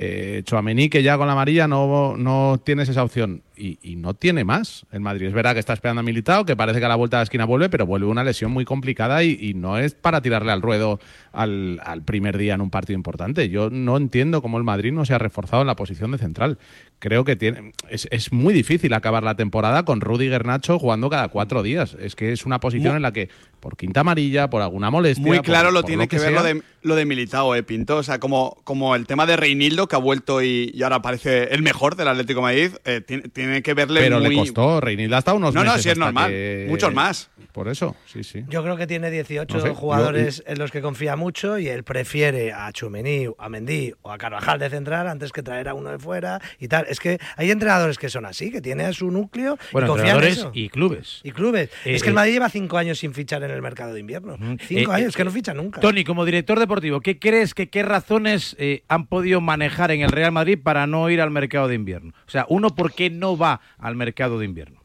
Eh, Chouameni, que ya con la amarilla no, no tienes esa opción. Y, y no tiene más el Madrid. Es verdad que está esperando a Militao, que parece que a la vuelta de la esquina vuelve, pero vuelve una lesión muy complicada y, y no es para tirarle al ruedo al, al primer día en un partido importante. Yo no entiendo cómo el Madrid no se ha reforzado en la posición de central. Creo que tiene, es, es muy difícil acabar la temporada con Rudiger Nacho jugando cada cuatro días. Es que es una posición en la que, por quinta amarilla, por alguna molestia. Muy por- claro lo por tiene que, ver sea, lo de, lo de Militao, eh, Pinto. O sea, como, como el tema de Reinildo, que ha vuelto y, y ahora parece el mejor del Atlético de Madrid, eh, tiene, tiene que verle Pero muy... le costó, Reinildo hasta unos No, no, sí es normal. que- Muchos más. Por eso, sí, sí. Yo creo que tiene 18 No sé, jugadores en los que confía mucho y él prefiere a Chumení, a Mendy o a Carvajal de central antes que traer a uno de fuera y tal. Es que hay entrenadores que son así, que tiene a su núcleo Bueno, y confía en entrenadores eso. y clubes. Y clubes. Eh, es que el eh, Madrid lleva cinco años sin fichar en el mercado de invierno. Cinco Eh, años, eh, que no ficha nunca. Tony, como director deportivo, ¿qué crees que qué razones eh, han podido manejar en el Real Madrid para no ir al mercado de invierno? O sea, uno, ¿por qué no va al mercado de invierno?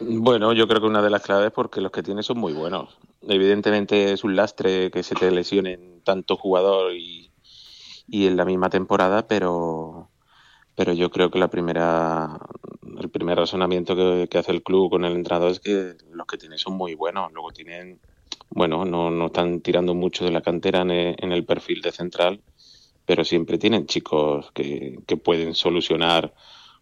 Bueno, yo creo que una de las claves es porque los que tiene son muy buenos. Evidentemente es un lastre que se te lesionen tanto jugador y, y en la misma temporada, pero, pero yo creo que la primera, el primer razonamiento que, hace el club con el entrenador es que los que tiene son muy buenos. Luego tienen, bueno, no, no están tirando mucho de la cantera en el, en el perfil de central, pero siempre tienen chicos que, que pueden solucionar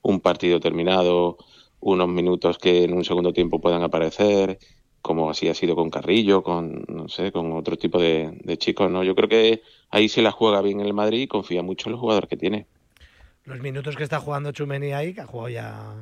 un partido terminado, unos minutos que en un segundo tiempo puedan aparecer, como así ha sido con Carrillo, con, no sé, con otro tipo de, de chicos, ¿no? Yo creo que ahí se la juega bien el Madrid y confía mucho en los jugadores que tiene. Los minutos que está jugando Chumení ahí, que ha jugado ya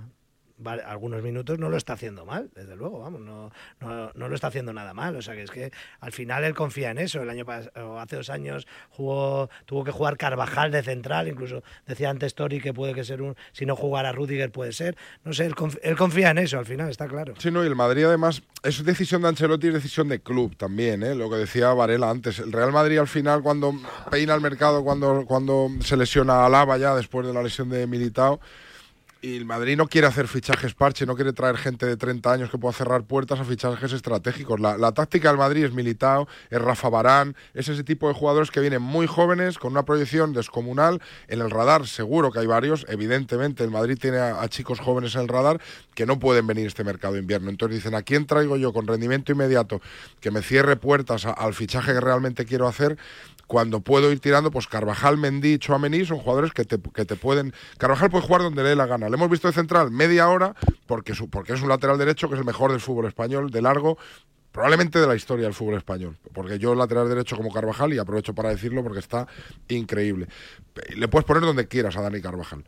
algunos minutos, no lo está haciendo mal, desde luego, vamos, no, no, no lo está haciendo nada mal. O sea que es que al final él confía en eso. El año pasado, hace dos años jugó, tuvo que jugar Carvajal de central, incluso decía antes Tori que puede que ser un, si no jugara Rudiger puede ser. No sé, él, él confía en eso al final, está claro. Sí, no, y el Madrid además es decisión de Ancelotti, es decisión de club también, ¿eh? lo que decía Varela antes. El Real Madrid al final cuando peina el mercado, cuando, cuando se lesiona a Alaba ya después de la lesión de Militao, y el Madrid no quiere hacer fichajes parche, no quiere traer gente de 30 años que pueda cerrar puertas a fichajes estratégicos. La, la táctica del Madrid es Militao, es Rafa Barán, es ese tipo de jugadores que vienen muy jóvenes, con una proyección descomunal. En el radar seguro que hay varios, evidentemente el Madrid tiene a, chicos jóvenes en el radar que no pueden venir este mercado de invierno. Entonces dicen, ¿a quién traigo yo con rendimiento inmediato que me cierre puertas al fichaje que realmente quiero hacer? Cuando puedo ir tirando, pues Carvajal, Mendy, Chouameni son jugadores que te, que te pueden... Carvajal puede jugar donde le dé la gana. Le hemos visto de central media hora porque, su, porque es un lateral derecho que es el mejor del fútbol español, de largo, probablemente de la historia del fútbol español. Porque yo lateral derecho como Carvajal, y aprovecho para decirlo porque está increíble. Le puedes poner donde quieras a Dani Carvajal.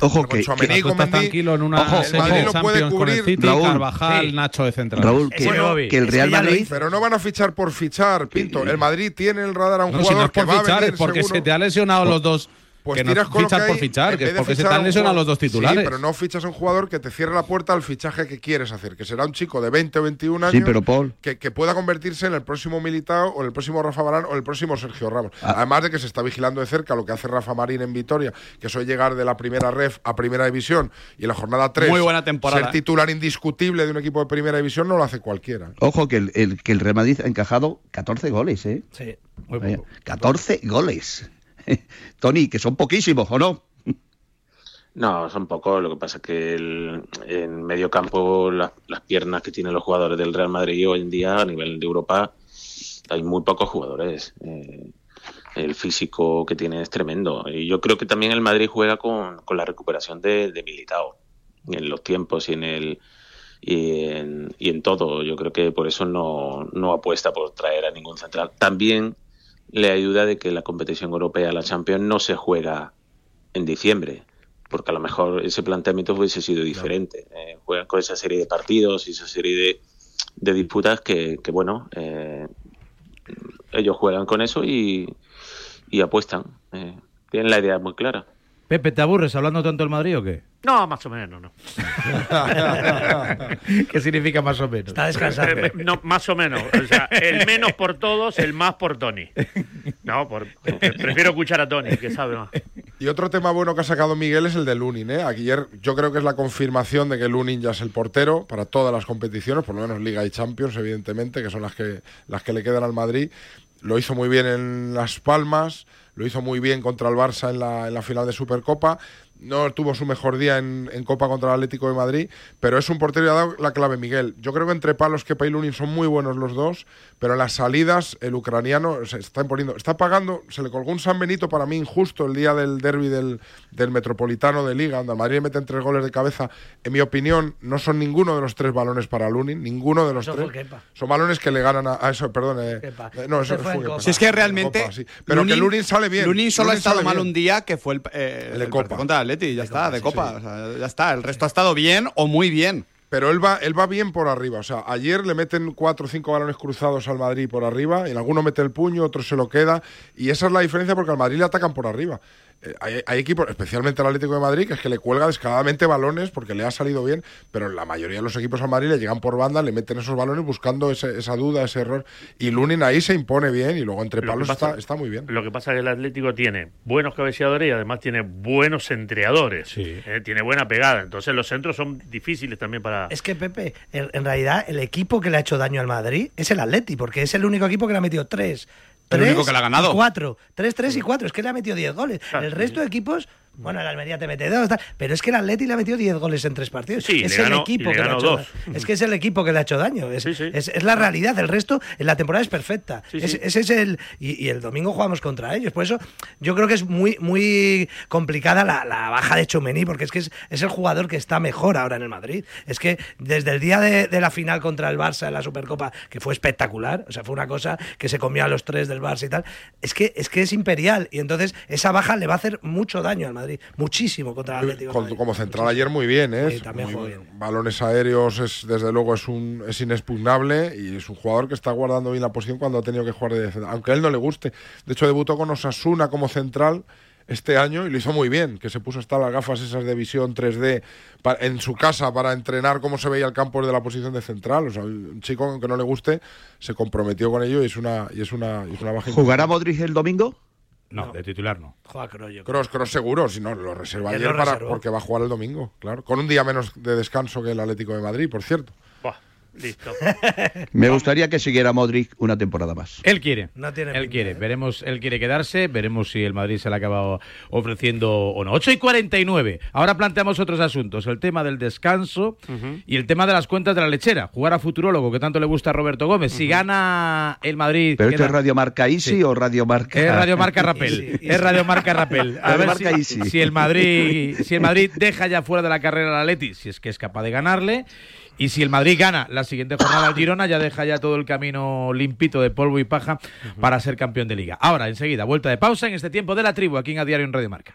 Ojo que, que- con Estás Mendy, tranquilo en una ojo, serie Madrid de lo puede Champions con el cubrir. City, Raúl, Carvajal, sí. Nacho de central. Raúl, que, Bueno, que el Real Madrid. Pero no van a fichar por fichar, Pinto. El Madrid tiene en el radar a un No, si no jugador es por que va fichar, a venir es porque seguro. se te ha lesionado los dos. Pues que no tiras con lo por fichar, que vez es de porque se lesionado jugador- los dos titulares. Sí, pero no fichas a un jugador que te cierre la puerta al fichaje que quieres hacer, que será un chico de 20 o 21 años Sí, pero Paul. que, que pueda convertirse en el próximo Militao o en el próximo Rafa Barán o el próximo Sergio Ramos. Ah. Además de que se está vigilando de cerca lo que hace Rafa Marín en Vitoria, que eso es llegar de la primera ref a primera división y en la jornada 3 Muy buena temporada, ser ¿eh? titular indiscutible de un equipo de primera división no lo hace cualquiera. Ojo que el, el- que el Real Madrid ha encajado 14 goles, ¿eh? Sí. Vaya, 14 goles. Tony, que son poquísimos, ¿o no? No, son pocos. Lo que pasa es que en medio campo la- las piernas que tienen los jugadores del Real Madrid hoy en día a nivel de Europa hay muy pocos jugadores. Eh, el físico que tiene es tremendo. Y yo creo que también el Madrid juega con, la recuperación de, de en los tiempos y en el y en, y en todo. Yo creo que por eso no, no apuesta por traer a ningún central. También le ayuda de que la competición europea, la Champions, no se juega en diciembre, porque a lo mejor ese planteamiento hubiese sido diferente. Eh, juegan con esa serie de partidos y esa serie de, de disputas que, que, bueno, eh, ellos juegan con eso y, y apuestan. Eh, tienen la idea muy clara. Pepe, ¿te aburres hablando tanto del Madrid o qué? No, más o menos, no. ¿Qué significa más o menos? Está descansando. Eh, No, más o menos. O sea, el menos por todos, el más por Tony. No, por, prefiero escuchar a Tony, que sabe más. Y otro tema bueno que ha sacado Miguel es el de Lunin. ¿eh? Ayer yo creo que es la confirmación de que Lunin ya es el portero para todas las competiciones, por lo menos Liga y Champions, evidentemente, que son las que, las que le quedan al Madrid. Lo hizo muy bien en Las Palmas, lo hizo muy bien contra el Barça en la, en la final de Supercopa. No tuvo su mejor día en, en Copa contra el Atlético de Madrid, pero es un portero y ha dado la clave Miguel. Yo creo que entre palos que y Lunin son muy buenos los dos, pero en las salidas el ucraniano se está imponiendo, está pagando, se le colgó un San Benito para mí injusto el día del derby del, del Metropolitano de Liga, donde el Madrid meten tres goles de cabeza. En mi opinión, no son ninguno de los tres balones para Lunin, ninguno de los Eso tres. fue Kepa. Son balones que le ganan a, a eso, perdón. eh, eh, no, eso fue fue. Si es que En realmente. Copa, sí. Pero que Lunin sale bien. Lunin solo ha estado mal bien. un día que fue el, eh, El de el Copa. contra Atleti, ya está, de Copa. o sea, ya está. El resto ha estado bien o muy bien. Pero él va, él va bien por arriba. O sea, ayer le meten cuatro o cinco balones cruzados al Madrid por arriba, y en alguno mete el puño, otro se lo queda. Y esa es la diferencia porque al Madrid le atacan por arriba. Eh, hay, hay equipos, especialmente el Atlético de Madrid, que es que le cuelga descaradamente balones porque le ha salido bien, pero la mayoría de los equipos al Madrid le llegan por banda, le meten esos balones buscando ese- esa duda, ese error. Y Lunin ahí se impone bien y luego entre Lo que palos pasa- está, está muy bien. Lo que pasa es que el Atlético tiene buenos cabeceadores y además tiene buenos centreadores. Eh, tiene buena pegada. Entonces los centros son difíciles también para. Es que Pepe, en, en realidad el equipo que le ha hecho daño al Madrid es el Atleti, porque es el único equipo que le ha metido tres. El tres único que le ha ganado. y cuatro. Tres, tres y cuatro. Es que le ha metido diez goles. el resto de equipos, bueno, el Almería te mete dos, tal, pero es que el Atleti le ha metido diez goles en tres partidos. Sí, es le el ganó- equipo le que le ha hecho. Es que es el equipo que le ha hecho daño. Es, es- es la realidad. El resto, en la temporada es perfecta. Es-. Ese es el. Y, y el domingo jugamos contra ellos. Por eso yo creo que es muy, muy complicada la, la baja de Chomení, porque es que es, es el jugador que está mejor ahora en el Madrid. Es que desde el día de, de la final contra el Barça en la Supercopa, que fue espectacular, o sea, fue una cosa que se comió a los tres del Barça y tal, es que es, que es imperial. Y entonces esa baja le va a hacer mucho daño al Madrid. Muchísimo contra el Atlético. de Con- Madrid. como central ayer muy bien, ¿eh? Sí, también Muy jugó bien. Balones aéreos es desde luego es un es inexpugnable y es un jugador que está guardando bien la posición cuando ha tenido que jugar de defensa, aunque a él no le guste. De hecho debutó con Osasuna como central este año y lo hizo muy bien, que se puso hasta las gafas esas de visión 3D pa- en su casa para entrenar cómo se veía el campo desde la posición de central. O sea, un chico aunque no le guste se comprometió con ello y es una y es una, y es una baja ¿Jugará Modric el domingo? No, de titular no. Juega yo creo. Cross, Cross seguro, si no, lo reserva ayer lo para, porque va a jugar el domingo, claro. Con un día menos de descanso que el Atlético de Madrid, por cierto. Buah, listo. Me gustaría que siguiera Modric una temporada más. Él quiere. No tiene Él pinta, quiere. ¿eh? Veremos, él quiere quedarse. Veremos si el Madrid se le ha acabado ofreciendo o no. 8 y 49. Ahora planteamos otros asuntos. El tema del descanso y el tema de las cuentas de la lechera. Jugar a futurólogo, que tanto le gusta a Roberto Gómez. Si gana el Madrid. ¿Pero esto es Radio Marca Easy Sí. o Radio Marca? Es Radio Marca Rapel. Es Radio Marca Rapel. A ver Marca si, Easy. si el Madrid, si el Madrid deja ya fuera de la carrera al Atleti, si es que es capaz de ganarle. Y si el Madrid gana la siguiente jornada al Girona, ya deja ya todo el camino limpito de polvo y paja para ser campeón de liga. Ahora, enseguida, vuelta de pausa en este tiempo de la tribu aquí en A Diario en Radio Marca.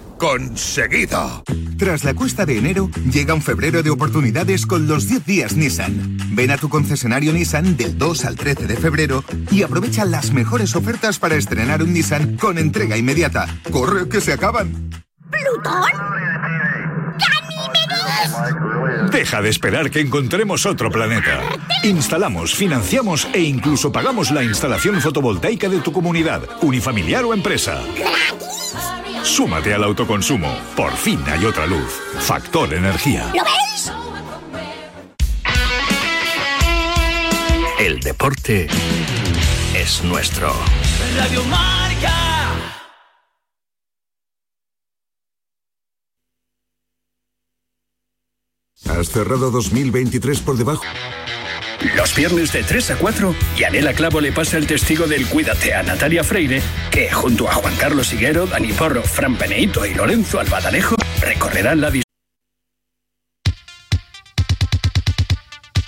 conseguido. Tras la cuesta de enero, llega un febrero de oportunidades con los 10 días Nissan. Ven a tu concesionario Nissan del 2 al 13 de febrero y aprovecha las mejores ofertas para estrenar un Nissan con entrega inmediata. ¡Corre, que se acaban! ¿Plutón? Deja de esperar que encontremos otro planeta. Instalamos, financiamos e incluso pagamos la instalación fotovoltaica de tu comunidad, unifamiliar o empresa. Súmate al autoconsumo. Por fin hay otra luz. Factor Energía. ¿Lo veis? El deporte es nuestro. Radio Marca. ¿Has cerrado 2023 por debajo? Los viernes de 3 a 4, Yanela Clavo le pasa el testigo del Cuídate a Natalia Freire, que junto a Juan Carlos Higuero, Dani Porro, Fran Peneito y Lorenzo Albadalejo recorrerán la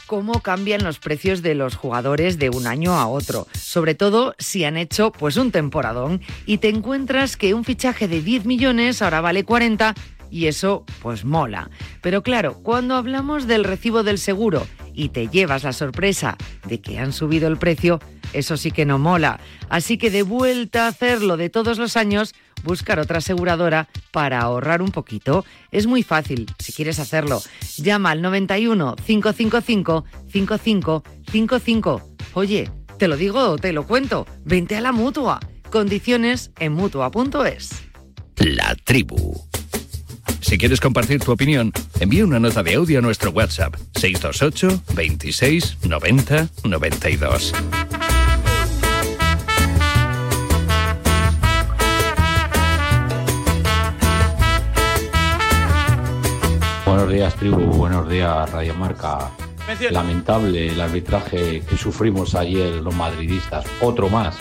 cómo cambian los precios de los jugadores de un año a otro, sobre todo si han hecho pues un temporadón y te encuentras que un fichaje de 10 millones ahora vale 40 y eso pues mola. Pero claro, cuando hablamos del recibo del seguro y te llevas la sorpresa de que han subido el precio, eso sí que no mola. Así que de vuelta a hacerlo de todos los años, buscar otra aseguradora para ahorrar un poquito. Es muy fácil, si quieres hacerlo. Llama al 91 555 5555. Oye, te lo digo o te lo cuento. Vente a la mutua. Condiciones en mutua.es. La tribu. Si quieres compartir tu opinión, envía una nota de audio a nuestro WhatsApp 628 26 90 92. Buenos días, tribu. Buenos días, Radio Marca. Lamentable el arbitraje que sufrimos ayer los madridistas. Otro más.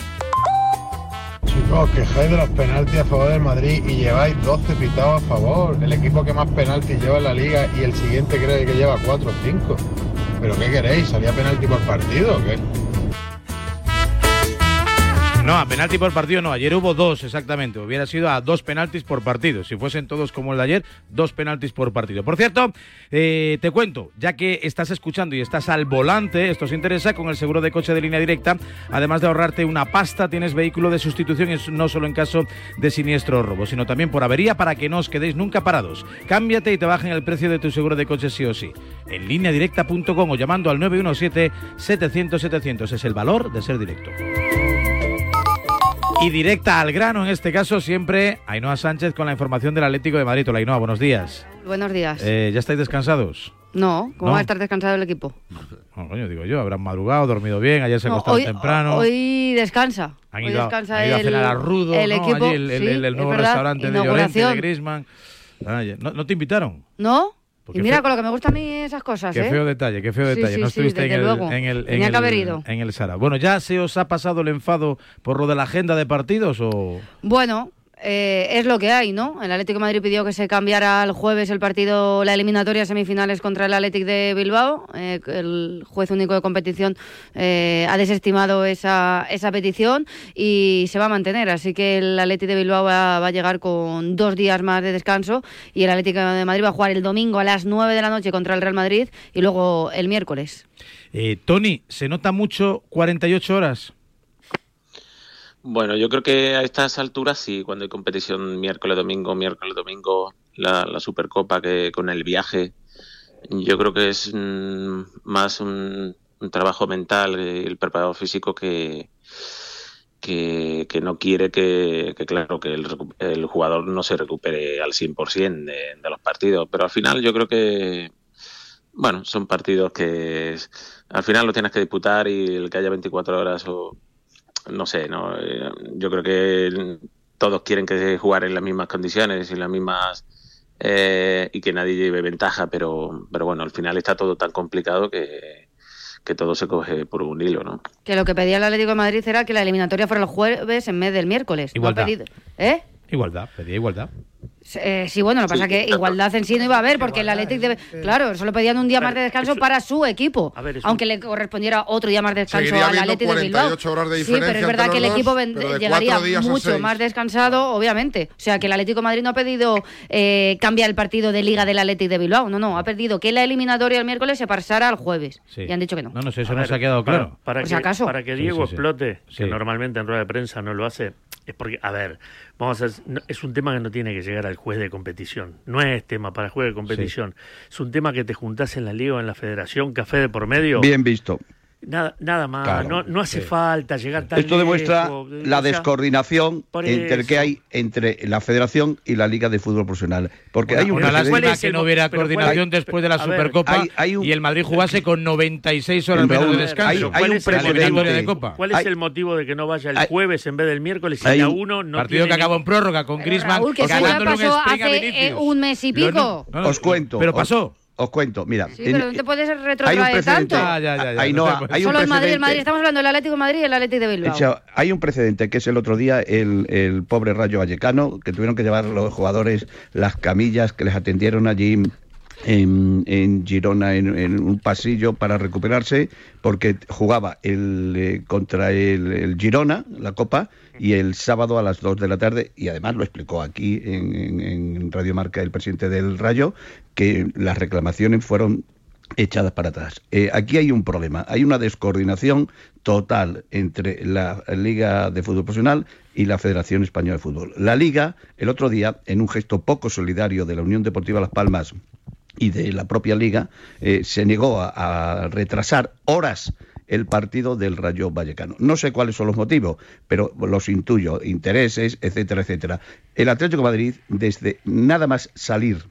Chicos, quejáis de los penaltis a favor del Madrid y lleváis 12 pitados a favor. El equipo que más penaltis lleva en la liga y el siguiente cree que lleva 4 o 5. ¿Pero qué queréis? ¿Salía penalti por partido qué? No, a penalti por partido no. Ayer hubo dos, exactamente. Hubiera sido a dos penaltis por partido. Si fuesen todos como el de ayer, dos penaltis por partido. Por cierto, eh, te cuento, ya que estás escuchando y estás al volante, esto os interesa, con el seguro de coche de línea directa, además de ahorrarte una pasta, tienes vehículo de sustitución, y no solo en caso de siniestro o robo, sino también por avería para que no os quedéis nunca parados. Cámbiate y te bajen el precio de tu seguro de coche sí o sí. En lineadirecta.com o llamando al 917-700-700. Es el valor de ser directo. Y directa al grano, en este caso, siempre Ainhoa Sánchez con la información del Atlético de Madrid. Hola, Ainhoa, buenos días. Buenos días. Eh, ¿Ya estáis descansados? no, ¿cómo ¿no? va a estar descansado el equipo? No, coño, digo yo, habrán madrugado, dormido bien, ayer se No, acostaron hoy, temprano. Hoy descansa. han hoy ido, descansa han ido a el, cenar a Rudo, el ¿no? equipo. Allí el, sí, el- nuevo verdad, restaurante de Llorente, de. Griezmann. Ah. ¿No, no te invitaron? ¿No? Porque Y mira, con lo que me gustan a mí esas cosas, Qué ¿eh? feo detalle, qué feo detalle. sí, no sí, estuviste en, el, en el en el Sara. Bueno, ¿ya se os ha pasado el enfado por lo de la agenda de partidos o...? Bueno, eh, es lo que hay, ¿no? El Atlético de Madrid pidió que se cambiara al jueves el partido, la eliminatoria semifinales contra el Atlético de Bilbao. Eh, el juez único de competición eh, ha desestimado esa, petición y se va a mantener. Así que el Atlético de Bilbao va, va a llegar con dos días más de descanso y el Atlético de Madrid va a jugar el domingo a las 9 de la noche contra el Real Madrid y luego el miércoles. Tony, ¿se nota mucho 48 horas? Bueno, yo creo que a estas alturas sí, cuando hay competición miércoles, domingo, miércoles, domingo, la, Supercopa que con el viaje, yo creo que es mm, más un, trabajo mental, eh, el preparador físico que, que, no quiere que, que, claro, que el, el jugador no se recupere al 100% de, de los partidos, pero al final yo creo que, bueno, son partidos que al final lo tienes que disputar y el que haya 24 horas o no sé, no Eh, yo creo que todos quieren que jugar en las mismas condiciones y las mismas eh, y que nadie lleve ventaja, pero pero bueno, al final está todo tan complicado que, que todo se coge por un hilo, ¿no? Que lo que pedía el Atlético de Madrid era que la eliminatoria fuera el jueves en vez del miércoles. No ha Igualdad. pedido- ¿Eh? Igualdad, pedía igualdad. Eh, sí, bueno, lo que pasa es que igualdad en sí no iba a haber, porque el Athletic debe. Claro, solo pedían un día más de descanso para su equipo, ver, un- aunque le correspondiera otro día más de descanso al Athletic de Bilbao. 48 horas de sí, pero es diferencia verdad que el equipo llegaría mucho más descansado, obviamente. O sea, que el Atlético de Madrid no ha pedido eh, cambiar el partido de Liga del Athletic de Bilbao, no, no, ha pedido que la eliminatoria el miércoles se pasara al jueves. Sí. Y han dicho que no. No, no sé, eso A no ver, se ha quedado para- claro. Para, Por que, si acaso. para que Sí, Diego sí, sí. explote, Sí. que normalmente en rueda de prensa no lo hace, es porque, a ver, vamos a hacer- no- es un tema que no tiene que llegar al juez de competición. No es tema para el juez de competición. Es un tema que te juntás en la liga o en la federación, café de por medio. Bien visto. Nada, nada más. Claro, no, no hace sí. falta llegar tan Esto demuestra lejos, eh, la descoordinación entre que hay entre la Federación y la Liga de Fútbol Profesional. Porque Una, hay un una precedente- lástima que no hubiera pero coordinación ¿cuál- después de la Supercopa hay- hay un- y el Madrid jugase con 96 horas menos de descanso. hay- hay un precedente. de Copa. ¿Cuál es Hay- el motivo de que no vaya el hay- jueves en vez del miércoles y hay a un uno no Partido que acabó en prórroga con Griezmann Raúl, que un pasó hace eh, un mes y pico. no, no, Os cuento. Pero pasó. Os cuento, mira. Sí, en- pero no te puedes hay un retrotraer precedente. tanto. Ah, ya, ya, ya, Ahí no no, puedes. hay un Solo el Madrid, el precedente. Madrid. Estamos hablando del Atlético de Madrid y el Atlético de Bilbao. Echa, hay un precedente que es el otro día el, el pobre Rayo Vallecano, que tuvieron que llevar los jugadores las camillas que les atendieron allí en, Girona en, un pasillo para recuperarse, porque jugaba el, eh, contra el, Girona, la Copa, y el sábado a las 2 de la tarde, y además lo explicó aquí en, en- en Radio Marca el presidente del Rayo, que las reclamaciones fueron echadas para atrás. Eh, aquí hay un problema, hay una descoordinación total entre la Liga de Fútbol Profesional y la Federación Española de Fútbol. La Liga, el otro día, en un gesto poco solidario de la Unión Deportiva Las Palmas y de la propia Liga, eh, se negó a, retrasar horas el partido del Rayo Vallecano. No sé cuáles son los motivos, pero los intuyo, intereses, etcétera, etcétera. El Atlético de Madrid, desde nada más salir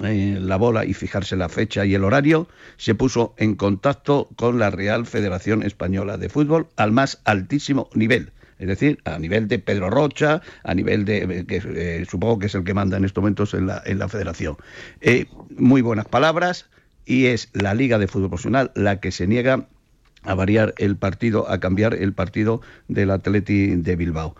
eh, la bola y fijarse la fecha y el horario, se puso en contacto con la Real Federación Española de Fútbol al más altísimo nivel. Es decir, a nivel de Pedro Rocha, a nivel de, eh, que eh, supongo que es el que manda en estos momentos en la, federación. Eh, muy buenas palabras y es la Liga de Fútbol Profesional la que se niega a variar el partido, a cambiar el partido del Atleti de Bilbao.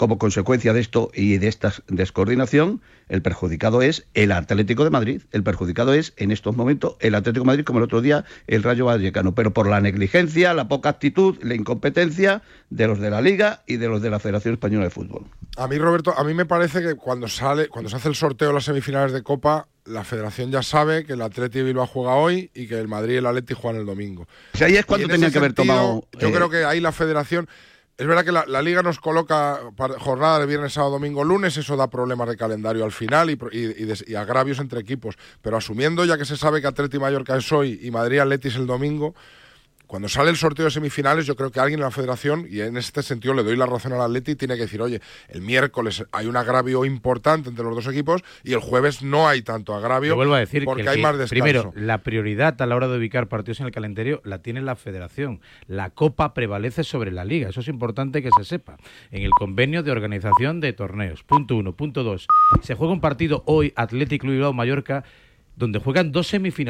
Como consecuencia de esto y de esta descoordinación, el perjudicado es el Atlético de Madrid. El perjudicado es, en estos momentos, el Atlético de Madrid, como el otro día, el Rayo Vallecano. Pero por la negligencia, la poca actitud, la incompetencia de los de la Liga y de los de la Federación Española de Fútbol. A mí, Roberto, a mí me parece que cuando sale, cuando se hace el sorteo de las semifinales de Copa, la Federación ya sabe que el Atleti de Bilbao juega hoy y que el Madrid y el Atleti juegan el domingo. O sea, ahí es cuando tenían que haber tomado. Yo eh, creo que ahí la Federación. Es verdad que la, Liga nos coloca jornada de viernes, sábado, domingo, lunes, eso da problemas de calendario al final y, y- y agravios entre equipos. Pero asumiendo, ya que se sabe que Atleti Mallorca es hoy y Madrid Atleti es el domingo, cuando sale el sorteo de semifinales, yo creo que alguien en la federación, y en este sentido le doy la razón al Atleti, tiene que decir, oye, el miércoles hay un agravio importante entre los dos equipos y el jueves no hay tanto agravio Yo vuelvo a decir porque que, hay que- más descanso. primero, la prioridad a la hora de ubicar partidos en el calendario la tiene la federación. La Copa prevalece sobre la Liga. Eso es importante que se sepa. En el convenio de organización de torneos. Punto uno. Punto dos. Se juega un partido hoy, Atlético Bilbao Mallorca, donde juegan dos semifinales.